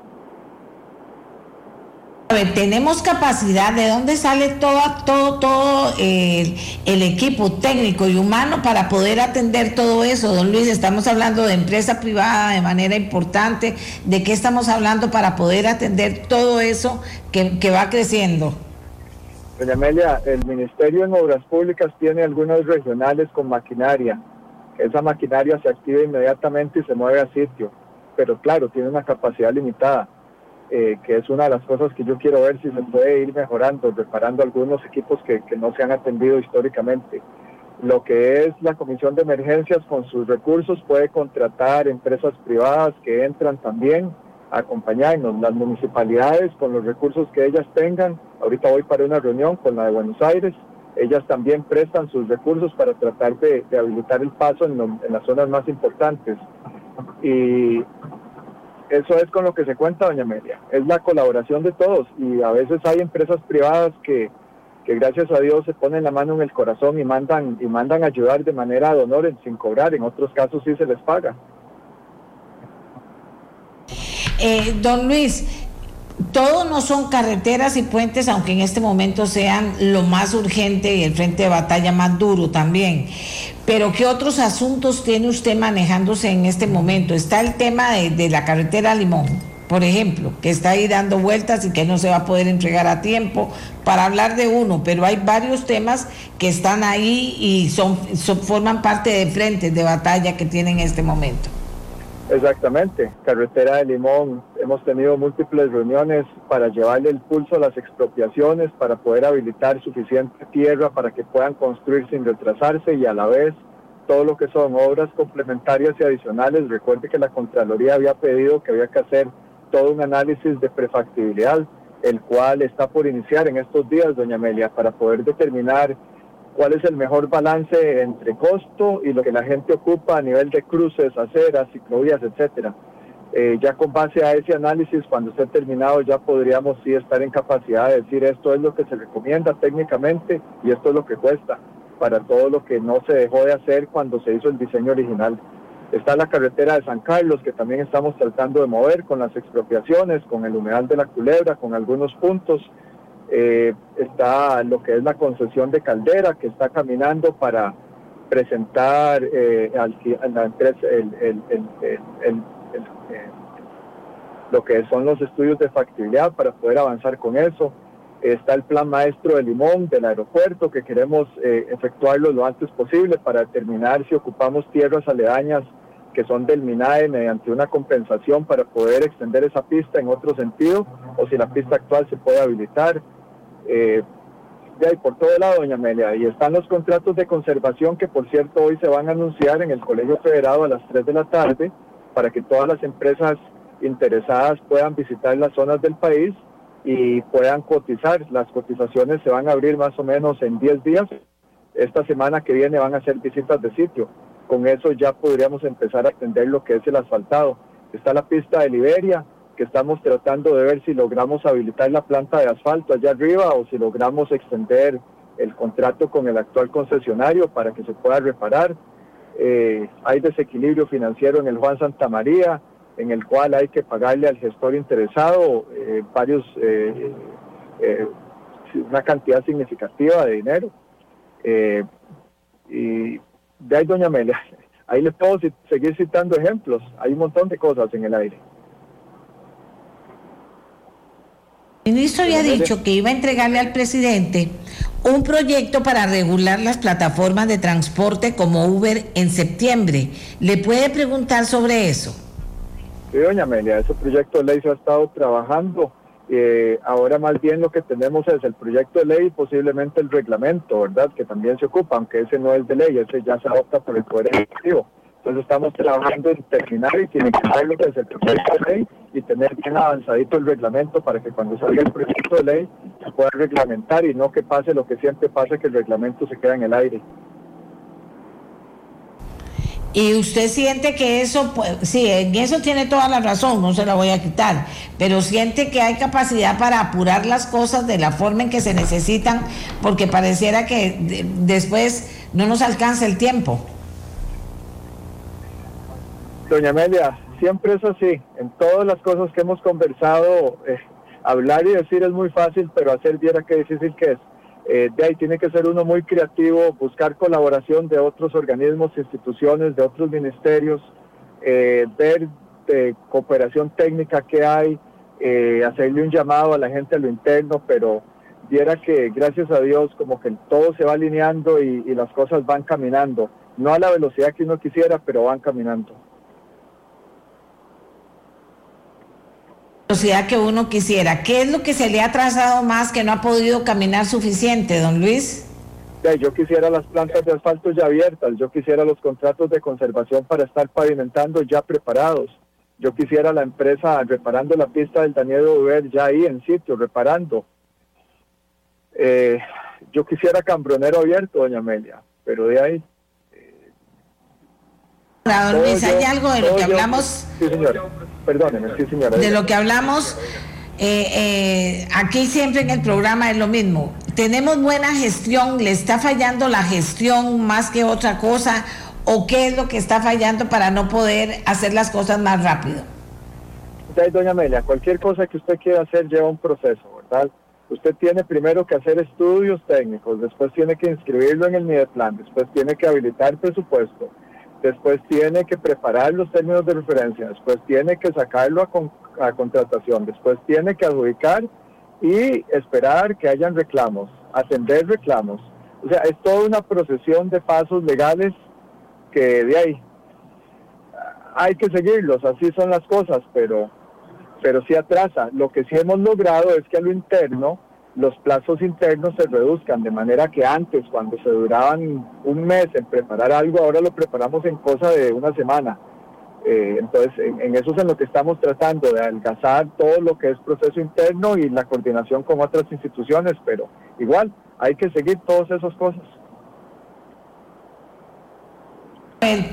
A ver, tenemos capacidad, ¿de dónde sale todo, todo, todo el, equipo técnico y humano para poder atender todo eso? Don Luis, estamos hablando de empresa privada de manera importante, ¿de qué estamos hablando para poder atender todo eso que, que va creciendo? Doña Amelia, el Ministerio en Obras Públicas tiene algunas regionales con maquinaria. Esa maquinaria se activa inmediatamente y se mueve a sitio, pero claro, tiene una capacidad limitada eh, que es una de las cosas que yo quiero ver si se puede ir mejorando, reparando algunos equipos que, no se han atendido históricamente. Lo que es la Comisión de Emergencias con sus recursos puede contratar empresas privadas que entran también a acompañarnos, las municipalidades con los recursos que ellas tengan. Ahorita voy para una reunión con la de Buenos Aires. Ellas también prestan sus recursos para tratar de, habilitar el paso en, en las zonas más importantes. Y eso es con lo que se cuenta, doña Amelia. Es la colaboración de todos y a veces hay empresas privadas que, gracias a Dios se ponen la mano en el corazón y mandan y mandan ayudar de manera de honor sin cobrar. En otros casos sí se les paga. Eh, don Luis, todo no son carreteras y puentes, aunque en este momento sean lo más urgente y el frente de batalla más duro también. Pero ¿qué otros asuntos tiene usted manejándose en este momento? Está el tema de, la carretera Limón, por ejemplo, que está ahí dando vueltas y que no se va a poder entregar a tiempo, para hablar de uno, pero hay varios temas que están ahí y son, forman parte de frentes de batalla que tienen en este momento. Exactamente, carretera de Limón. Hemos tenido múltiples reuniones para llevarle el pulso a las expropiaciones, para poder habilitar suficiente tierra para que puedan construir sin retrasarse y a la vez todo lo que son obras complementarias y adicionales. Recuerde que la Contraloría había pedido que había que hacer todo un análisis de prefactibilidad, el cual está por iniciar en estos días, doña Amelia, para poder determinar cuál es el mejor balance entre costo y lo que la gente ocupa a nivel de cruces, aceras, ciclovías, etcétera. Eh, ya con base a ese análisis, cuando esté terminado, ya podríamos sí estar en capacidad de decir esto es lo que se recomienda técnicamente y esto es lo que cuesta para todo lo que no se dejó de hacer cuando se hizo el diseño original. Está la carretera de San Carlos, que también estamos tratando de mover con las expropiaciones, con el humedal de la culebra, con algunos puntos. Eh, está lo que es la concesión de Caldera, que está caminando para presentar eh, al, la empresa lo que son los estudios de factibilidad para poder avanzar con eso. Está el plan maestro de Limón del aeropuerto que queremos eh, efectuarlo lo antes posible para determinar si ocupamos tierras aledañas que son del MINAE mediante una compensación para poder extender esa pista en otro sentido o si la pista actual se puede habilitar eh, de por todo lado, doña Amelia. Y están los contratos de conservación que, por cierto, hoy se van a anunciar en el Colegio Federado a las 3 de la tarde para que todas las empresas interesadas puedan visitar las zonas del país y puedan cotizar. Las cotizaciones se van a abrir más o menos en 10 días. Esta semana que viene van a hacer visitas de sitio. Con eso ya podríamos empezar a atender lo que es el asfaltado. Está la pista de Liberia, que estamos tratando de ver si logramos habilitar la planta de asfalto allá arriba o si logramos extender el contrato con el actual concesionario para que se pueda reparar. Eh, hay desequilibrio financiero en el Juan Santa María, en el cual hay que pagarle al gestor interesado eh, varios eh, una cantidad significativa de dinero. y de ahí, doña Amelia, ahí les puedo seguir citando ejemplos. Hay un montón de cosas en el aire. El ministro había dicho que iba a entregarle al presidente un proyecto para regular las plataformas de transporte como Uber en septiembre. ¿Le puede preguntar sobre eso? Sí, doña Amelia, ese proyecto de ley se ha estado trabajando. Eh, ahora más bien lo que tenemos es el proyecto de ley y posiblemente el reglamento, ¿verdad? Que también se ocupa, aunque ese no es de ley, ese ya se adopta por el Poder Ejecutivo. Entonces estamos trabajando en terminar y tiene que hacerlo desde el proyecto de ley y tener bien avanzadito el reglamento para que cuando salga el proyecto de ley se pueda reglamentar y no que pase lo que siempre pasa, que el reglamento se queda en el aire. Y usted siente que eso, pues, sí, en eso tiene toda la razón, no se la voy a quitar, pero siente que hay capacidad para apurar las cosas de la forma en que se necesitan, porque pareciera que después no nos alcanza el tiempo. Doña Amelia, siempre es así. En todas las cosas que hemos conversado, eh, hablar y decir es muy fácil, pero hacer viera qué difícil que es. Eh, de ahí tiene que ser uno muy creativo, buscar colaboración de otros organismos, instituciones, de otros ministerios, eh, ver de cooperación técnica que hay, hacerle un llamado a la gente a lo interno, pero viera que gracias a Dios como que todo se va alineando y las cosas van caminando, no a la velocidad que uno quisiera, pero van caminando. Velocidad que uno quisiera. ¿Qué es lo que se le ha trazado más que no ha podido caminar suficiente, don Luis? yo quisiera las plantas de asfalto ya abiertas, yo quisiera los contratos de conservación para estar pavimentando ya preparados, yo quisiera la empresa reparando la pista del Daniel Uber ya ahí en sitio, reparando. Eh, yo quisiera cambronero abierto, doña Amelia, pero de ahí... Luis, hay algo de lo que hablamos... Sí, señora Perdóneme, sí, señora. De lo que hablamos eh, eh, aquí siempre en el programa es lo mismo. Tenemos buena gestión, le está fallando la gestión más que otra cosa, o qué es lo que está fallando para no poder hacer las cosas más rápido. Ya, doña Amelia, cualquier cosa que usted quiera hacer lleva un proceso, ¿verdad? Usted tiene primero que hacer estudios técnicos, después tiene que inscribirlo en el Mideplan, después tiene que habilitar presupuesto, después tiene que preparar los términos de referencia, después tiene que sacarlo a, a contratación, después tiene que adjudicar y esperar que hayan reclamos, atender reclamos. O sea, es toda una procesión de pasos legales que de ahí hay que seguirlos, así son las cosas, pero, pero sí atrasa. Lo que sí hemos logrado es que a lo interno los plazos internos se reduzcan, de manera que antes, cuando se duraban un mes en preparar algo, ahora lo preparamos en cosa de una semana. Eh, entonces, en, eso es en lo que estamos tratando, de adelgazar todo lo que es proceso interno y la coordinación con otras instituciones, pero igual hay que seguir todas esas cosas.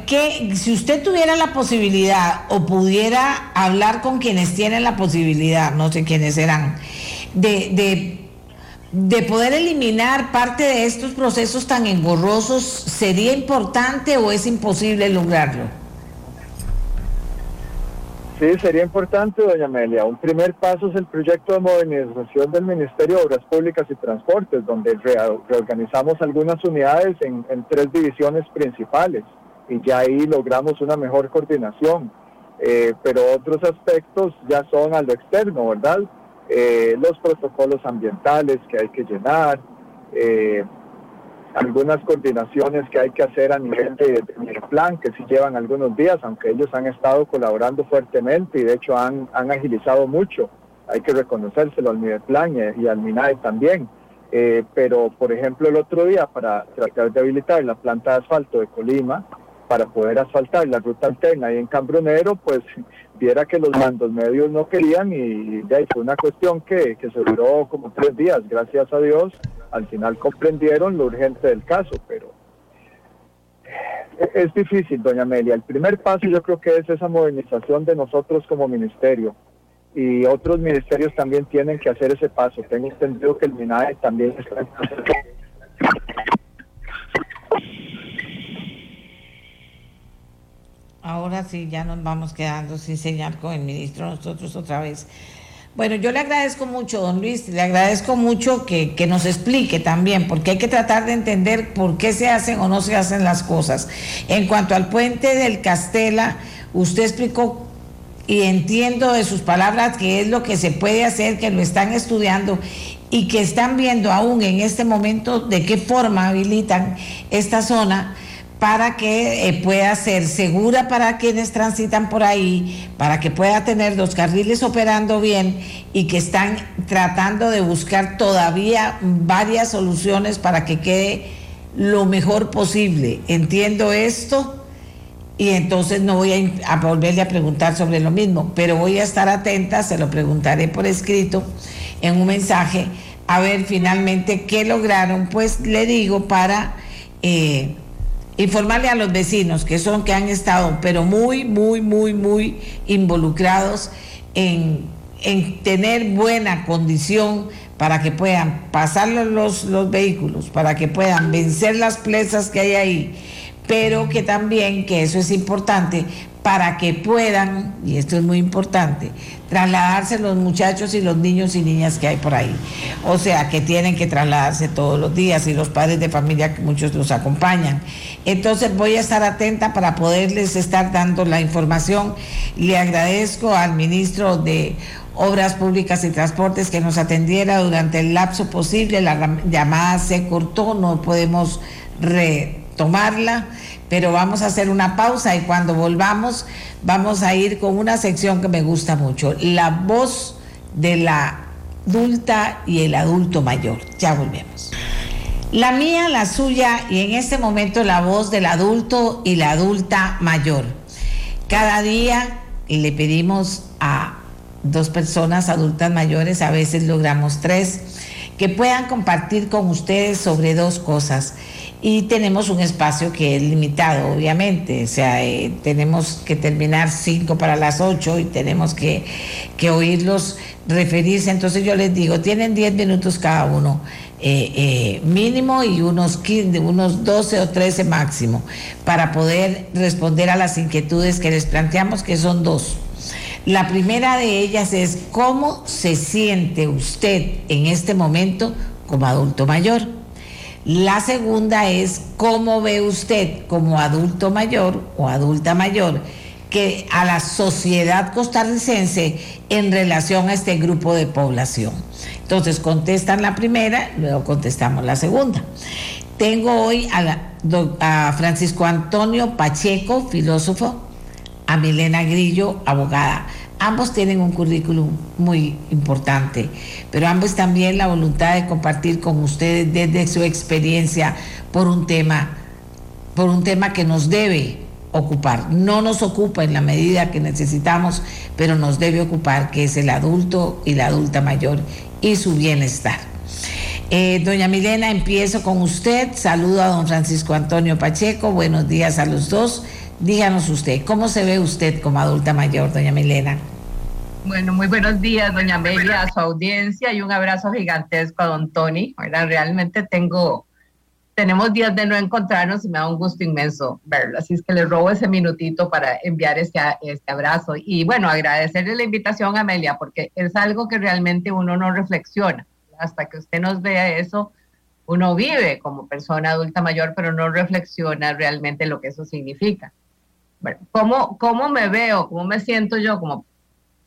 Que si usted tuviera la posibilidad o pudiera hablar con quienes tienen la posibilidad, no sé quiénes serán, de, de, de poder eliminar parte de estos procesos tan engorrosos, ¿sería importante o es imposible lograrlo? Sí, sería importante, doña Amelia. Un primer paso es el proyecto de modernización del Ministerio de Obras Públicas y Transportes, donde reorganizamos algunas unidades en, tres divisiones principales y ya ahí logramos una mejor coordinación. Eh, pero otros aspectos ya son a lo externo, ¿verdad? Eh, los protocolos ambientales que hay que llenar, eh, algunas coordinaciones que hay que hacer a nivel de, plan, que sí llevan algunos días, aunque ellos han estado colaborando fuertemente y de hecho han, han agilizado mucho. Hay que reconocérselo al Mideplan y, y al MINAE también. Eh, pero, por ejemplo, el otro día, para tratar de habilitar la planta de asfalto de Colima, para poder asfaltar la ruta alterna ahí en Cambronero, pues viera que los mandos medios no querían y ya fue una cuestión que, que se duró como tres días, gracias a Dios al final comprendieron lo urgente del caso, pero es difícil, doña Amelia. El primer paso yo creo que es esa modernización de nosotros como ministerio y otros ministerios también tienen que hacer ese paso. Tengo entendido que el MINAE también está Ahora sí, ya nos vamos quedando sin señal con el ministro nosotros otra vez. Bueno, yo le agradezco mucho, don Luis, le agradezco mucho que, nos explique también, porque hay que tratar de entender por qué se hacen o no se hacen las cosas. En cuanto al puente del Castela, usted explicó y entiendo de sus palabras que es lo que se puede hacer, que lo están estudiando y que están viendo aún en este momento de qué forma habilitan esta zona para que eh, pueda ser segura para quienes transitan por ahí, para que pueda tener los carriles operando bien y que están tratando de buscar todavía varias soluciones para que quede lo mejor posible. Entiendo esto y entonces no voy a, volverle a preguntar sobre lo mismo, pero voy a estar atenta, se lo preguntaré por escrito en un mensaje, a ver finalmente qué lograron, pues le digo para... Eh, informarle a los vecinos que son que han estado, pero muy, muy, muy, muy involucrados en, tener buena condición para que puedan pasar los, los vehículos, para que puedan vencer las plazas que hay ahí, pero que también, que eso es importante, para que puedan, y esto es muy importante, trasladarse los muchachos y los niños y niñas que hay por ahí. O sea, que tienen que trasladarse todos los días y los padres de familia, que muchos los acompañan. Entonces voy a estar atenta para poderles estar dando la información. Le agradezco al ministro de Obras Públicas y Transportes que nos atendiera durante el lapso posible. La llamada se cortó, no podemos retomarla pero vamos a hacer una pausa y cuando volvamos vamos a ir con una sección que me gusta mucho, la voz de la adulta y el adulto mayor. Ya volvemos. La mía, la suya y en este momento la voz del adulto y la adulta mayor. Cada día le pedimos a dos personas adultas mayores, a veces logramos tres, que puedan compartir con ustedes sobre dos cosas y tenemos un espacio que es limitado, obviamente, o sea, eh, tenemos que terminar cinco para las ocho y tenemos que, oírlos referirse, entonces yo les digo, tienen diez minutos cada uno. Eh, eh, mínimo y unos 15, unos 12 o 13 máximo para poder responder a las inquietudes que les planteamos, que son dos. La primera de ellas es cómo se siente usted en este momento como adulto mayor. La segunda es cómo ve usted como adulto mayor o adulta mayor que a la sociedad costarricense en relación a este grupo de población. Entonces contestan la primera, luego contestamos la segunda. Tengo hoy a, Francisco Antonio Pacheco, filósofo, a Milena Grillo, abogada. Ambos tienen un currículum muy importante, pero ambos también la voluntad de compartir con ustedes desde su experiencia por un tema, por un tema que nos debe ocupar. No nos ocupa en la medida que necesitamos, pero nos debe ocupar, que es el adulto y la adulta mayor y su bienestar. Eh, doña Milena, empiezo con usted. Saludo a don Francisco Antonio Pacheco. Buenos días a los dos. Díganos usted, ¿cómo se ve usted como adulta mayor, doña Milena? Bueno, muy buenos días, doña Amelia, a su audiencia y un abrazo gigantesco a don Tony. realmente tengo tenemos días de no encontrarnos y me da un gusto inmenso verlo. Así es que le robo ese minutito para enviar este, este abrazo. Y bueno, agradecerle la invitación, Amelia, porque es algo que realmente uno no reflexiona. Hasta que usted nos vea eso, uno vive como persona adulta mayor, pero no reflexiona realmente lo que eso significa. Bueno, ¿cómo, cómo me veo? ¿Cómo me siento yo como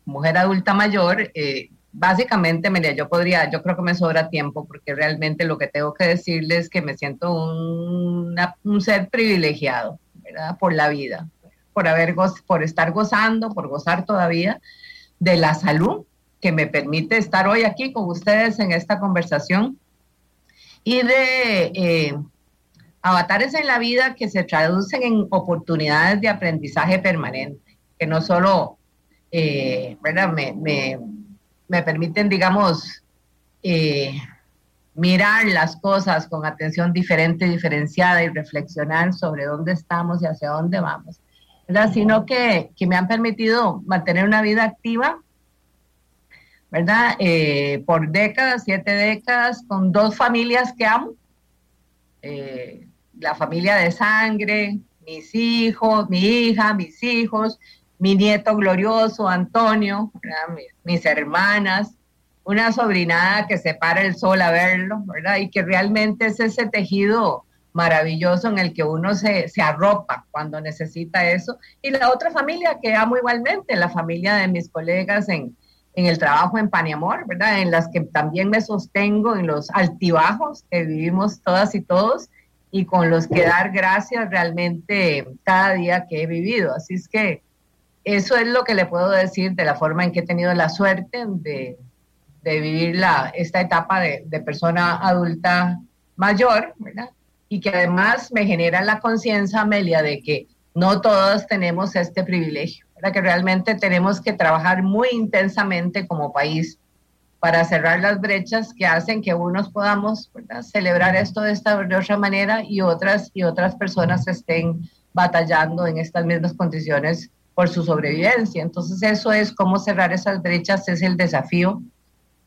mujer adulta mayor? Eh, básicamente, María, yo podría, yo creo que me sobra tiempo porque realmente lo que tengo que decirles es que me siento un, un ser privilegiado, ¿verdad? Por la vida, por, haber por estar gozando, por gozar todavía de la salud que me permite estar hoy aquí con ustedes en esta conversación y de eh, avatares en la vida que se traducen en oportunidades de aprendizaje permanente, que no solo, eh, ¿verdad? me, me permiten, digamos, eh, mirar las cosas con atención diferente, diferenciada y reflexionar sobre dónde estamos y hacia dónde vamos, ¿verdad? Sino que, me han permitido mantener una vida activa, ¿verdad? Eh, por décadas, siete décadas, con dos familias que amo, la familia de sangre, mis hijos, mi hija, mis hijos, mi nieto glorioso, Antonio, mis hermanas, una sobrinada que se para el sol a verlo, ¿verdad? Y que realmente es ese tejido maravilloso en el que uno se, se, arropa cuando necesita eso. Y la otra familia que amo igualmente, la familia de mis colegas en, en el trabajo en Paniamor, ¿verdad? En las que también me sostengo en los altibajos que vivimos todas y todos y con los que dar gracias realmente cada día que he vivido. Así es que eso es lo que le puedo decir de la forma en que he tenido la suerte de, vivir la, esta etapa de, persona adulta mayor. Y que además me genera la conciencia, Amelia, de que no todos tenemos este privilegio, ¿verdad? Que realmente tenemos que trabajar muy intensamente como país para cerrar las brechas que hacen que unos podamos celebrar esto de esta de otra manera y otras y otras personas estén batallando en estas mismas condiciones por su sobrevivencia. Entonces eso es cómo cerrar esas brechas, es el desafío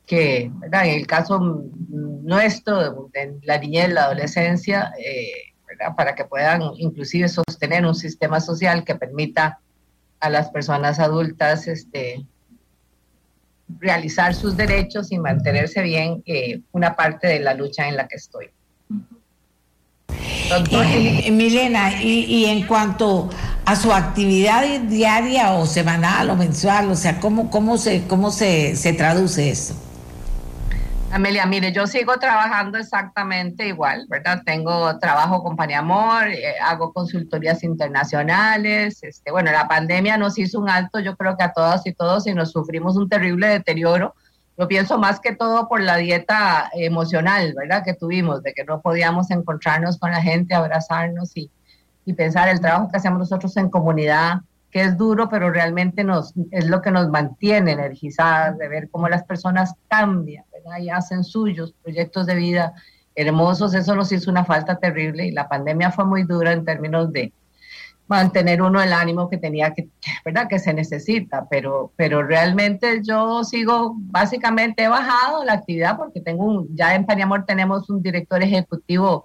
que, en el caso nuestro, de la niñez, la adolescencia, eh, para que puedan inclusive sostener un sistema social que permita a las personas adultas este, realizar sus derechos y mantenerse bien, eh, una parte de la lucha en la que estoy. Eh, Milena, y, en cuanto a su actividad diaria o semanal o mensual, o sea, ¿cómo, cómo, se, cómo se, se traduce eso? Amelia, mire, yo sigo trabajando exactamente igual, ¿verdad? Tengo trabajo con Paniamor, eh, hago consultorías internacionales. Este, bueno, la pandemia nos hizo un alto, yo creo que a todas y todos, y nos sufrimos un terrible deterioro lo pienso más que todo por la dieta emocional, ¿verdad? Que tuvimos, de que no podíamos encontrarnos con la gente, abrazarnos y, y pensar el trabajo que hacemos nosotros en comunidad, que es duro, pero realmente nos, es lo que nos mantiene energizadas, de ver cómo las personas cambian, ¿verdad? Y hacen suyos proyectos de vida hermosos, eso nos hizo una falta terrible y la pandemia fue muy dura en términos de, mantener uno el ánimo que tenía que, ¿verdad? Que se necesita, pero, pero realmente yo sigo, básicamente he bajado la actividad porque tengo un, ya en Paniamor tenemos un director ejecutivo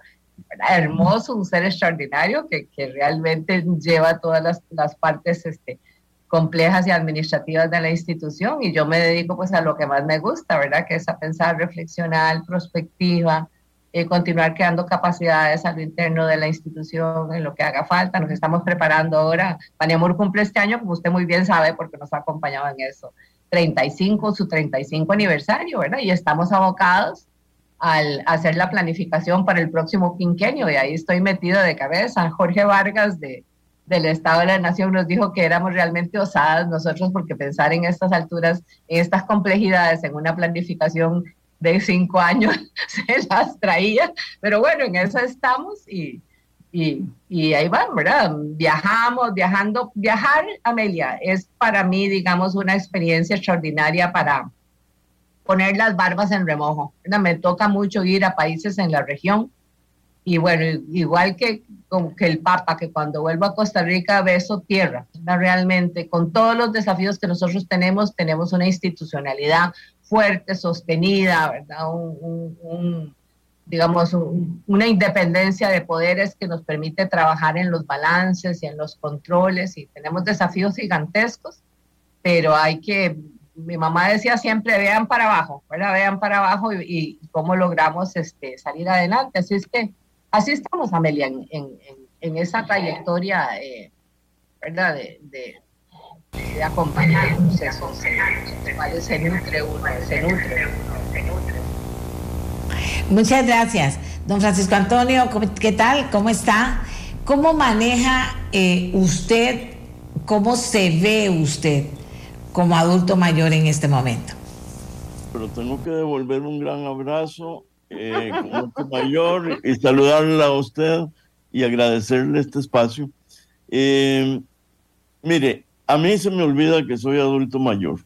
hermoso, un ser extraordinario que, que realmente lleva todas las, las, partes este, complejas y administrativas de la institución y yo me dedico pues a lo que más me gusta, ¿verdad? Que es a pensar, reflexionar, prospectiva, eh, continuar creando capacidades a lo interno de la institución en lo que haga falta. Nos estamos preparando ahora. Paniamur cumple este año, como usted muy bien sabe, porque nos ha acompañado en eso, 35, su 35 aniversario, ¿verdad? Y estamos abocados al hacer la planificación para el próximo quinquenio y ahí estoy metido de cabeza. Jorge Vargas de del Estado de la Nación nos dijo que éramos realmente osadas nosotros porque pensar en estas alturas, en estas complejidades, en una planificación de cinco años se las traía, pero bueno, en eso estamos y, y, ahí van, ¿verdad? Viajamos, viajando, viajar, Amelia, es para mí, digamos, una experiencia extraordinaria para poner las barbas en remojo. Me toca mucho ir a países en la región y bueno, igual que, que el Papa, que cuando vuelvo a Costa Rica beso tierra, realmente con todos los desafíos que nosotros tenemos, tenemos una institucionalidad fuerte, sostenida, ¿verdad? Un, digamos, una independencia de poderes que nos permite trabajar en los balances y en los controles y tenemos desafíos gigantescos, pero hay que, mi mamá decía siempre, vean para abajo, ¿verdad? Vean para abajo y, y cómo logramos este, salir adelante. Así es que Así estamos, Amelia, en, en, esa trayectoria, eh, ¿verdad? De, de, acompañar el proceso, se, se nutre uno, se nutre se nutre. Muchas gracias. Don Francisco Antonio, ¿qué tal? ¿Cómo está? ¿Cómo maneja eh, usted, cómo se ve usted como adulto mayor en este momento? Pero tengo que devolver un gran abrazo eh, como mayor y saludarla a usted y agradecerle este espacio. Eh, mire, a mí se me olvida que soy adulto mayor.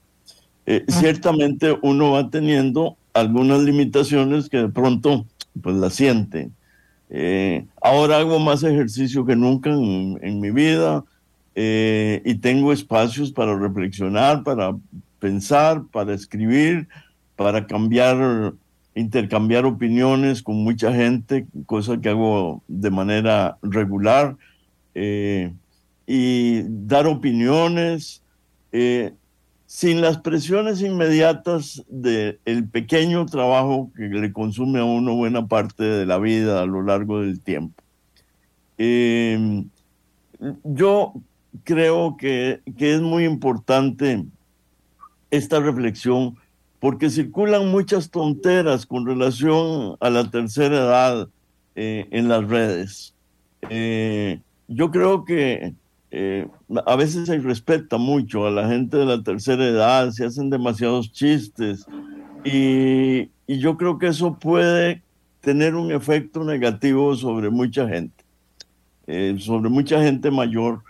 Eh, ciertamente uno va teniendo algunas limitaciones que de pronto pues la siente. ahora hago más ejercicio que nunca en, en mi vida y tengo espacios para reflexionar, para pensar, para escribir, para cambiar intercambiar opiniones con mucha gente, cosa que hago de manera regular, eh, y dar opiniones eh, sin las presiones inmediatas del pequeño trabajo que le consume a uno buena parte de la vida a lo largo del tiempo. Em, yo creo que, que es muy importante esta reflexión porque circulan muchas tonteras con relación a la tercera edad eh, en las redes. Eh, yo creo que eh, a veces se respeta mucho a la gente de la tercera edad, se hacen demasiados chistes y, y yo creo que eso puede tener un efecto negativo sobre mucha gente, sobre mucha gente mayor.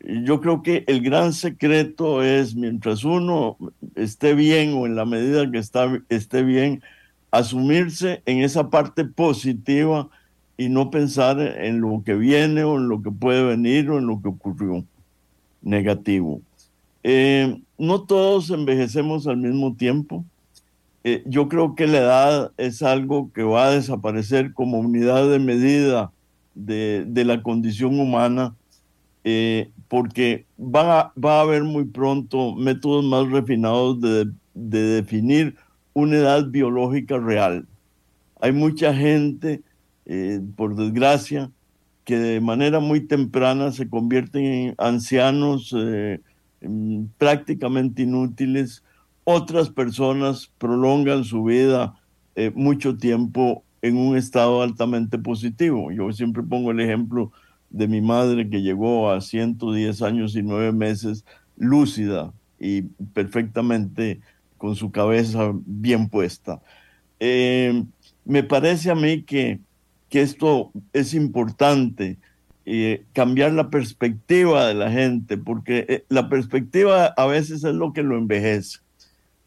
Yo creo que el gran secreto es, mientras uno esté bien o en la medida que está, esté bien, asumirse en esa parte positiva y no pensar en lo que viene o en lo que puede venir o en lo que ocurrió negativo. Eh, no todos envejecemos al mismo tiempo. Eh, yo creo que la edad es algo que va a desaparecer como unidad de medida de, de la condición humana eh, porque va, va a haber muy pronto métodos más refinados de, de definir una edad biológica real. Hay mucha gente, eh, por desgracia, que de manera muy temprana se convierten en ancianos eh, prácticamente inútiles. Otras personas prolongan su vida mucho tiempo en un estado altamente positivo. Yo siempre pongo el ejemplo de mi madre que llegó a 110 años y nueve meses lúcida y perfectamente con su cabeza bien puesta. Eh, me parece a mí que, que esto es importante, eh, cambiar la perspectiva de la gente, porque eh, la perspectiva a veces es lo que lo envejece.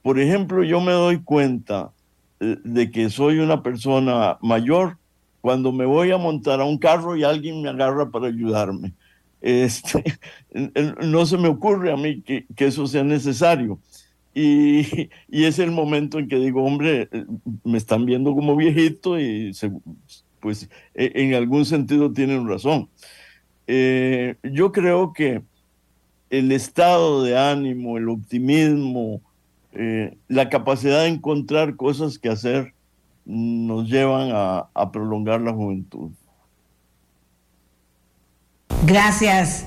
Por ejemplo, yo me doy cuenta de que soy una persona mayor cuando me voy a montar a un carro y alguien me agarra para ayudarme. Este, no se me ocurre a mí que, eso sea necesario. Y, es el momento en que digo, hombre, me están viendo como viejito y pues e, en algún sentido tienen razón. Eh, yo creo que el estado de ánimo, el optimismo, eh, la capacidad de encontrar cosas que hacer nos llevan a, prolongar la juventud. Gracias,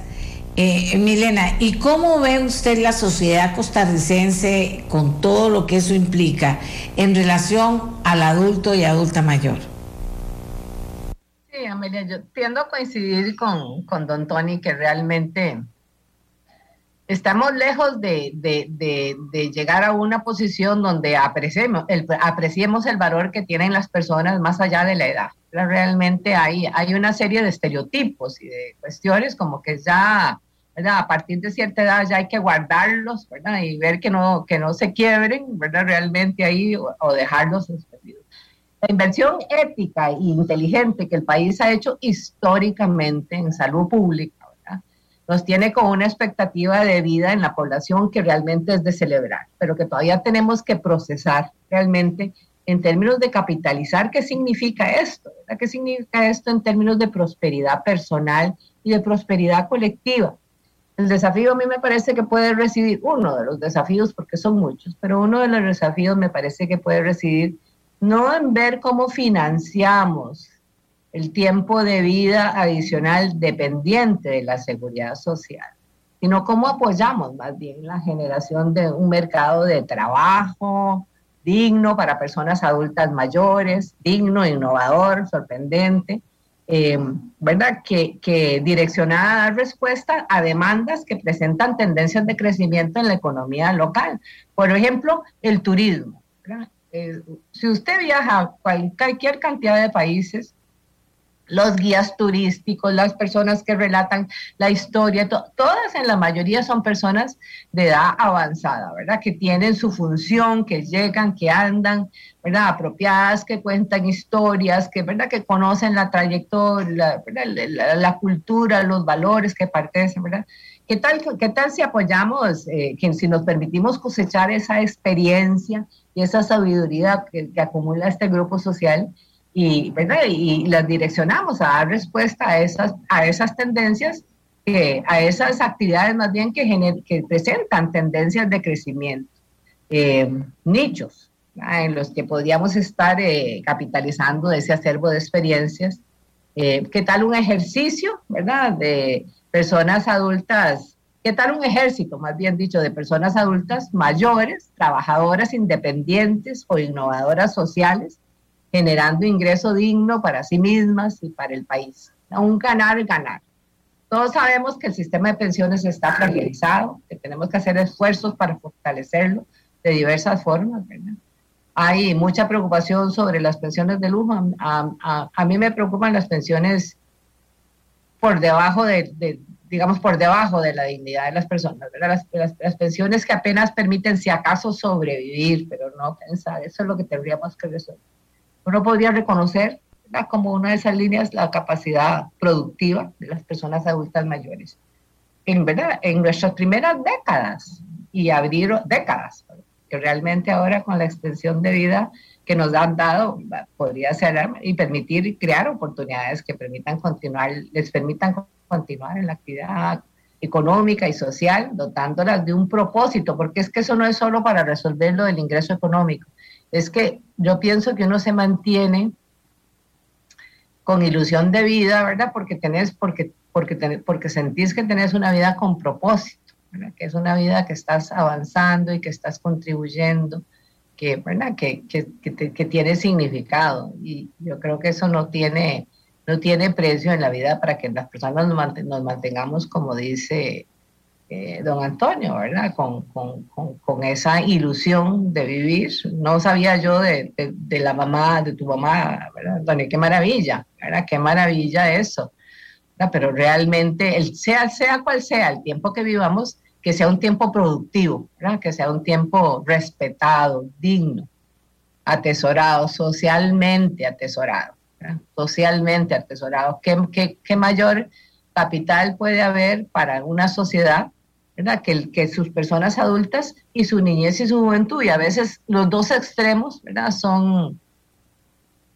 eh, Milena. ¿Y cómo ve usted la sociedad costarricense con todo lo que eso implica en relación al adulto y adulta mayor? Sí, Amelia, yo tiendo a coincidir con, con don Tony que realmente estamos lejos de, llegar a una posición donde apreciemos el, apreciemos el valor que tienen las personas más allá de la edad. Realmente hay, hay una serie de estereotipos y de cuestiones como que ya a partir de cierta edad ya hay que guardarlos y ver que no, que no se quiebren ¿verdad? realmente ahí o, dejarlos. La inversión ética e inteligente que el país ha hecho históricamente en salud pública nos tiene con una expectativa de vida en la población que realmente es de celebrar, pero que todavía tenemos que procesar realmente en términos de capitalizar qué significa esto, qué significa esto en términos de prosperidad personal y de prosperidad colectiva. El desafío a mí me parece que puede recibir, uno de los desafíos, porque son muchos, pero uno de los desafíos me parece que puede recibir no en ver cómo financiamos el tiempo de vida adicional dependiente de la seguridad social, sino cómo apoyamos más bien la generación de un mercado de trabajo digno para personas adultas mayores, digno, innovador, sorprendente, eh, ¿verdad? Que, que direccionada a dar respuesta a demandas que presentan tendencias de crecimiento en la economía local. Por ejemplo, el turismo. Eh, si usted viaja a cualquier cantidad de países, los guías turísticos, las personas que relatan la historia, todas en la mayoría son personas de edad avanzada, ¿verdad? Que tienen su función, que llegan, que andan, ¿verdad? Apropiadas, que cuentan historias, que, ¿verdad? Que conocen la trayectoria, la, cultura, los valores que pertenecen, ¿verdad? ¿Qué tal, qué tal si apoyamos, eh, que, si nos permitimos cosechar esa experiencia y esa sabiduría que, que acumula este grupo social? y, y las direccionamos a dar respuesta a esas, a esas tendencias, que, a esas actividades más bien que, que presentan tendencias de crecimiento, eh, nichos en los que podríamos estar eh, capitalizando ese acervo de experiencias. Eh, ¿Qué tal un ejercicio, verdad, de personas adultas? ¿Qué tal un ejército, más bien dicho, de personas adultas mayores, trabajadoras independientes o innovadoras sociales? generando ingreso digno para sí mismas y para el país. Un ganar-ganar. Todos sabemos que el sistema de pensiones está fragilizado, que tenemos que hacer esfuerzos para fortalecerlo de diversas formas. Hay mucha preocupación sobre las pensiones de lujo. A, mí me preocupan las pensiones por debajo de, digamos, por debajo de la dignidad de las personas, Las, las, pensiones que apenas permiten, si acaso, sobrevivir, pero no pensar, eso es lo que tendríamos que resolver uno podría reconocer como una de esas líneas la capacidad productiva de las personas adultas mayores. En, ¿verdad? en nuestras primeras décadas y abrir décadas, que realmente ahora con la extensión de vida que nos han dado podría ser y permitir crear oportunidades que permitan continuar, les permitan continuar en la actividad económica y social, dotándolas de un propósito, porque es que eso no es solo para resolver lo del ingreso económico, es que yo pienso que uno se mantiene con ilusión de vida, ¿verdad? Porque tenés, porque, porque, porque sentís que tenés una vida con propósito, Que es una vida que estás avanzando y que estás contribuyendo, que, ¿verdad? Que, que, que, tiene significado. Y yo creo que eso no tiene, no tiene precio en la vida para que las personas nos mantengamos, como dice eh, don Antonio, ¿verdad? Con, con, con, esa ilusión de vivir. No sabía yo de, de, la mamá, de tu mamá, ¿verdad, Antonio? Qué maravilla, ¿verdad? Qué maravilla eso. Pero realmente, el, sea, sea cual sea el tiempo que vivamos, que sea un tiempo productivo, ¿verdad? Que sea un tiempo respetado, digno, atesorado, socialmente atesorado, socialmente atesorado. ¿Qué, qué, qué mayor capital puede haber para una sociedad ¿verdad? Que, que sus personas adultas y su niñez y su juventud, y a veces los dos extremos, ¿verdad? Son,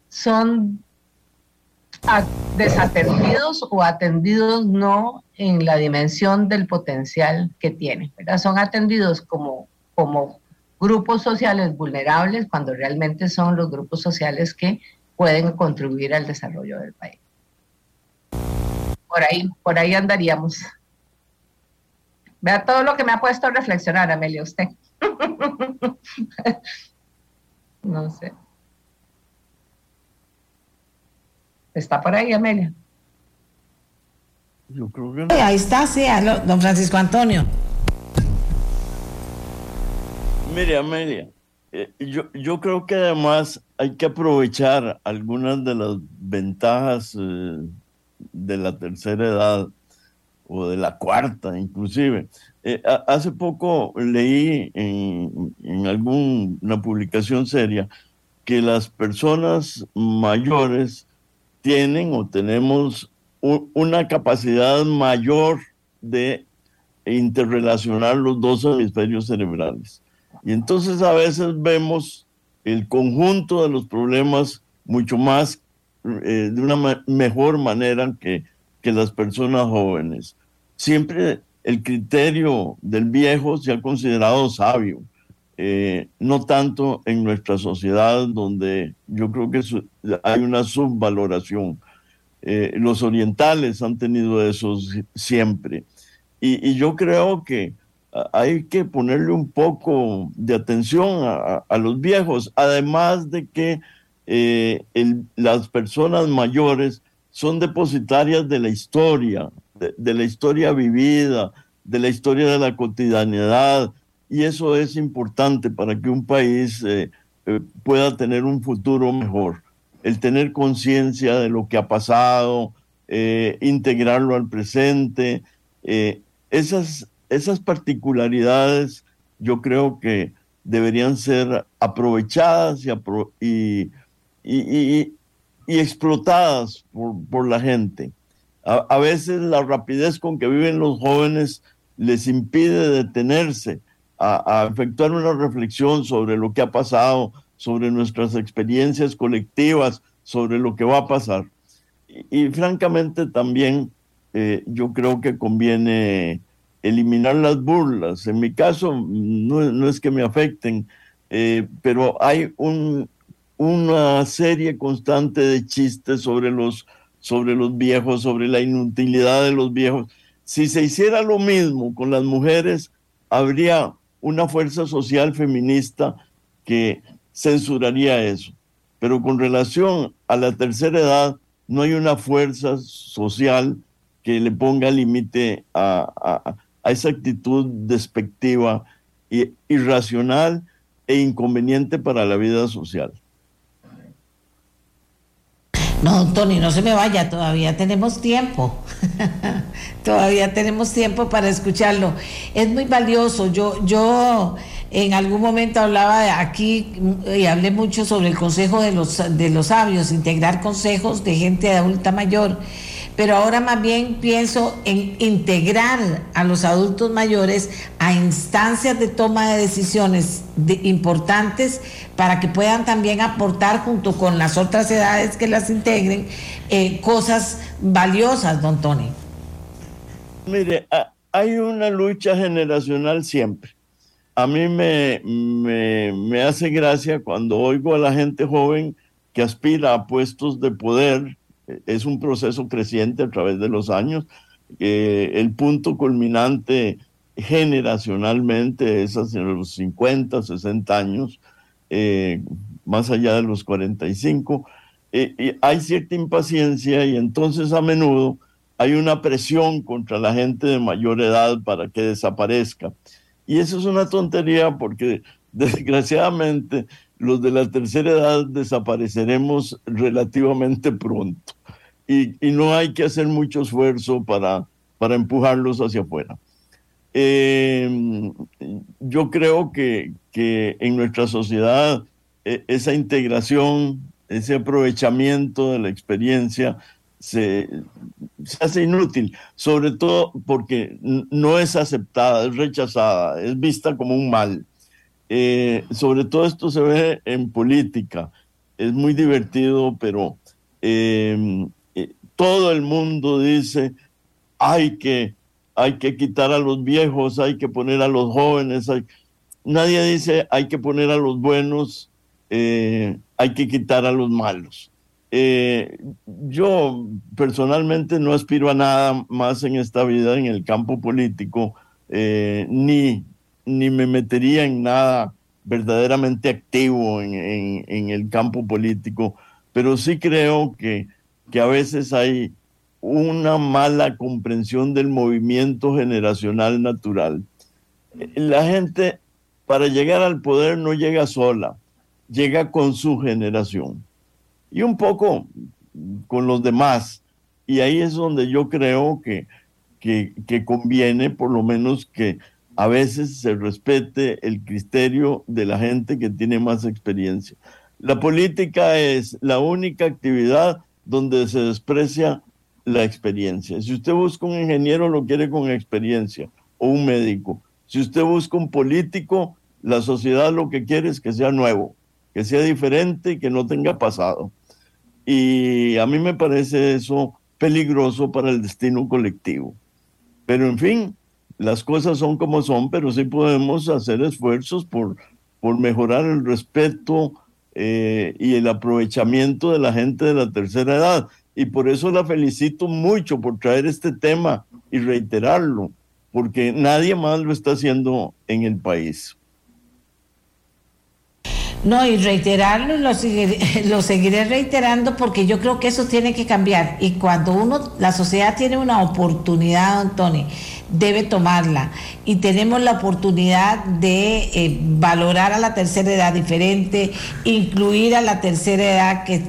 son desatendidos o atendidos no en la dimensión del potencial que tienen, ¿verdad? Son atendidos como, como grupos sociales vulnerables cuando realmente son los grupos sociales que pueden contribuir al desarrollo del país. Por ahí, por ahí andaríamos. Vea todo lo que me ha puesto a reflexionar, Amelia, usted. no sé. ¿Está por ahí, Amelia? Yo creo que Ahí está, sí, don Francisco Antonio. Mire, Amelia, eh, yo, yo creo que además hay que aprovechar algunas de las ventajas eh, de la tercera edad o de la cuarta inclusive. Eh, hace poco leí en, en alguna publicación seria que las personas mayores tienen o tenemos una capacidad mayor de interrelacionar los dos hemisferios cerebrales. Y entonces a veces vemos el conjunto de los problemas mucho más, eh, de una mejor manera que, que las personas jóvenes. Siempre el criterio del viejo se ha considerado sabio, eh, no tanto en nuestra sociedad donde yo creo que hay una subvaloración. Eh, los orientales han tenido eso siempre. Y, y, yo creo que hay que ponerle un poco de atención a, los viejos, además de que eh, las personas mayores son depositarias de la historia, de, la historia vivida, de la historia de la cotidianidad, y eso es importante para que un país eh, eh, pueda tener un futuro mejor. El tener conciencia de lo que ha pasado, integrarlo al presente, esas esas particularidades yo creo que deberían ser aprovechadas y, y, y, y explotadas por, por, la gente. A, a, veces la rapidez con que viven los jóvenes les impide detenerse a, a, efectuar una reflexión sobre lo que ha pasado, sobre nuestras experiencias colectivas, sobre lo que va a pasar. Y, francamente también eh, yo creo que conviene eliminar las burlas. En mi caso, no, no es que me afecten, eh, pero hay un, una serie constante de chistes sobre los, sobre los viejos, sobre la inutilidad de los viejos. Si se hiciera lo mismo con las mujeres, habría una fuerza social feminista que censuraría eso. Pero con relación a la tercera edad, no hay una fuerza social que le ponga límite a, a esa actitud despectiva, irracional e inconveniente para la vida social. No, Tony, no se me vaya, todavía tenemos tiempo. todavía tenemos tiempo para escucharlo. Es muy valioso. Yo, yo en algún momento hablaba aquí y hablé mucho sobre el consejo de los, de los sabios, integrar consejos de gente adulta mayor pero ahora más bien pienso en integrar a los adultos mayores a instancias de toma de decisiones de, importantes para que puedan también aportar junto con las otras edades que las integren eh, cosas valiosas, don Tony. Mire, hay una lucha generacional siempre. A mí me, me, me hace gracia cuando oigo a la gente joven que aspira a puestos de poder, es un proceso creciente a través de los años. El punto culminante generacionalmente es hacia los 50, 60 años, eh, más allá de los 45. Eh, y hay cierta impaciencia y entonces a menudo hay una presión contra la gente de mayor edad para que desaparezca. Y eso es una tontería porque desgraciadamente los de la tercera edad desapareceremos relativamente pronto y, no hay que hacer mucho esfuerzo para, para empujarlos hacia afuera. Eh, yo creo que, que, en nuestra sociedad eh, esa integración, ese aprovechamiento de la experiencia se, se, hace inútil, sobre todo porque no es aceptada, es rechazada, es vista como un mal. Eh, sobre todo esto se ve en política, es muy divertido, pero eh, todo el mundo dice, hay que, hay que quitar a los viejos, hay que poner a los jóvenes, nadie dice, hay que poner a los buenos, eh, hay que quitar a los malos. Eh, yo personalmente no aspiro a nada más en esta vida, en el campo político, eh, ni, ni me metería en nada verdaderamente activo en, en, el campo político, pero sí creo que, que a veces hay una mala comprensión del movimiento generacional natural. La gente para llegar al poder no llega sola, llega con su generación y un poco con los demás. Y ahí es donde yo creo que, que, que conviene por lo menos que a veces se respete el criterio de la gente que tiene más experiencia. La política es la única actividad donde se desprecia la experiencia. Si usted busca un ingeniero, lo quiere con experiencia, o un médico. Si usted busca un político, la sociedad lo que quiere es que sea nuevo, que sea diferente y que no tenga pasado. Y a mí me parece eso peligroso para el destino colectivo. Pero en fin, las cosas son como son, pero sí podemos hacer esfuerzos por, por mejorar el respeto eh, y el aprovechamiento de la gente de la tercera edad. Y por eso la felicito mucho por traer este tema y reiterarlo, porque nadie más lo está haciendo en el país. No, y reiterarlo, lo seguiré, lo seguiré reiterando porque yo creo que eso tiene que cambiar. Y cuando uno, la sociedad tiene una oportunidad, Antonio, debe tomarla. Y tenemos la oportunidad de eh, valorar a la tercera edad diferente, incluir a la tercera edad que,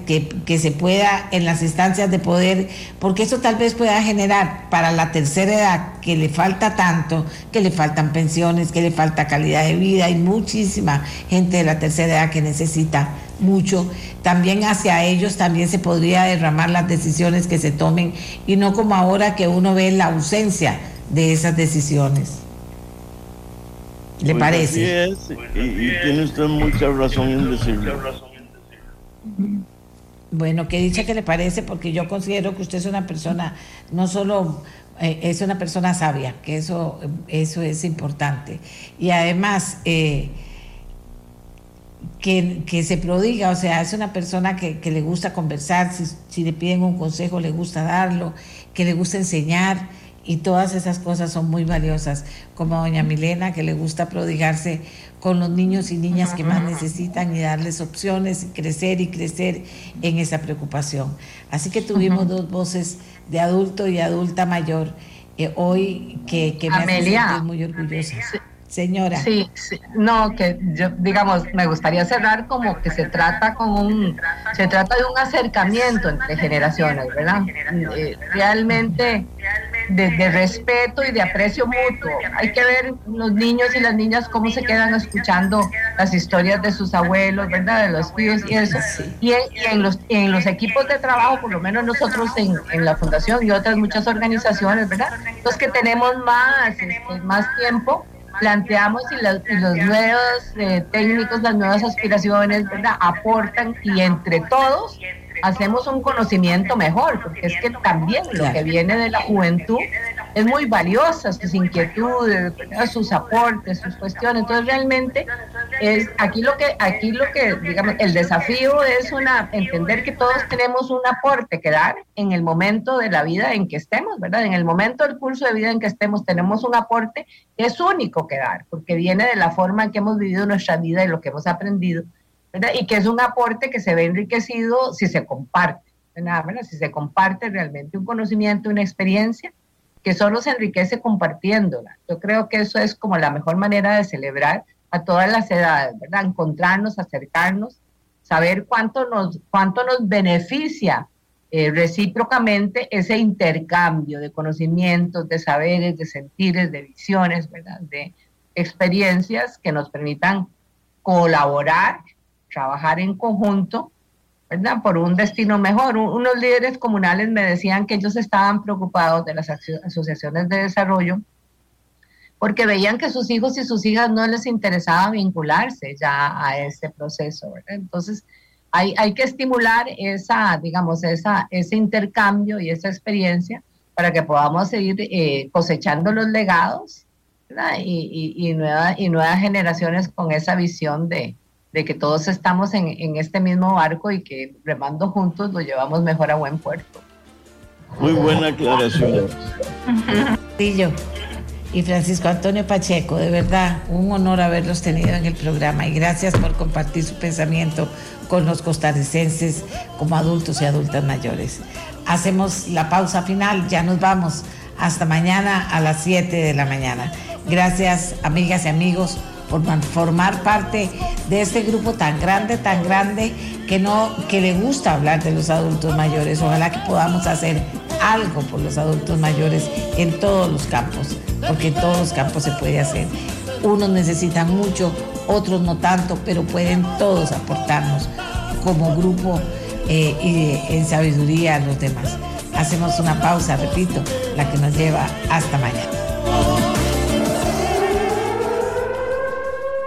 que, se pueda en las instancias de poder, porque eso tal vez pueda generar para la tercera edad que le falta tanto, que le faltan pensiones, que le falta calidad de vida, hay muchísima gente de la tercera edad que necesita mucho, también hacia ellos también se podría derramar las decisiones que se tomen y no como ahora que uno ve la ausencia de esas decisiones. ¿Le pues parece? es, y, tiene usted mucha razón en decirlo. Bueno, que dicha que le parece, porque yo considero que usted es una persona, no solo eh, es una persona sabia, que eso, eso es importante. Y además, eh, que, que, se prodiga, o sea, es una persona que, que le gusta conversar, si, si, le piden un consejo le gusta darlo, que le gusta enseñar y todas esas cosas son muy valiosas, como a doña Milena, que le gusta prodigarse con los niños y niñas que más necesitan y darles opciones y crecer y crecer en esa preocupación. Así que tuvimos dos voces de adulto y adulta mayor eh, hoy que, que me hacen muy orgullosa. Señora. Sí, sí, no, que yo, digamos, me gustaría cerrar como que se trata con un, se trata de un acercamiento entre generaciones, ¿verdad? Eh, realmente de, respeto y de aprecio mutuo. Hay que ver los niños y las niñas cómo se quedan escuchando las historias de sus abuelos, ¿verdad? De los tíos y eso. Y en, los, en los equipos de trabajo, por lo menos nosotros en, en la Fundación y otras muchas organizaciones, ¿verdad? Los que tenemos más, este, más tiempo, planteamos y, los, nuevos eh, técnicos, las nuevas aspiraciones, ¿verdad? Aportan y entre todos hacemos un conocimiento mejor, porque es que también lo que viene de la juventud es muy valiosa, sus inquietudes, sus aportes, sus cuestiones. Entonces realmente es aquí lo que aquí lo que digamos el desafío es una entender que todos tenemos un aporte que dar en el momento de la vida en que estemos, ¿verdad? En el momento del curso de vida en que estemos tenemos un aporte que es único que dar, porque viene de la forma en que hemos vivido nuestra vida y lo que hemos aprendido, ¿verdad? Y que es un aporte que se ve enriquecido si se comparte, ¿verdad? Si se comparte realmente un conocimiento, una experiencia que solo se enriquece compartiéndola. Yo creo que eso es como la mejor manera de celebrar a todas las edades, ¿verdad? Encontrarnos, acercarnos, saber cuánto nos, cuánto nos beneficia eh, recíprocamente ese intercambio de conocimientos, de saberes, de sentires, de visiones, ¿verdad? De experiencias que nos permitan colaborar, trabajar en conjunto ¿verdad? Por un destino mejor. Unos líderes comunales me decían que ellos estaban preocupados de las asociaciones de desarrollo porque veían que sus hijos y sus hijas no les interesaba vincularse ya a este proceso, ¿verdad? Entonces, hay, hay que estimular esa, digamos, esa, ese intercambio y esa experiencia para que podamos seguir eh, cosechando los legados y, y, y, y nuevas generaciones con esa visión de, de que todos estamos en, en, este mismo barco y que remando juntos lo llevamos mejor a buen puerto. Muy buena aclaración. y Francisco Antonio Pacheco, de verdad, un honor haberlos tenido en el programa y gracias por compartir su pensamiento con los costarricenses como adultos y adultas mayores. Hacemos la pausa final, ya nos vamos. Hasta mañana a las 7 de la mañana. Gracias, amigas y amigos, formar parte de este grupo tan grande, tan grande, que, no, que le gusta hablar de los adultos mayores. Ojalá que podamos hacer algo por los adultos mayores en todos los campos, porque en todos los campos se puede hacer. Unos necesitan mucho, otros no tanto, pero pueden todos aportarnos como grupo eh, y en sabiduría a los demás. Hacemos una pausa, repito, la que nos lleva hasta mañana.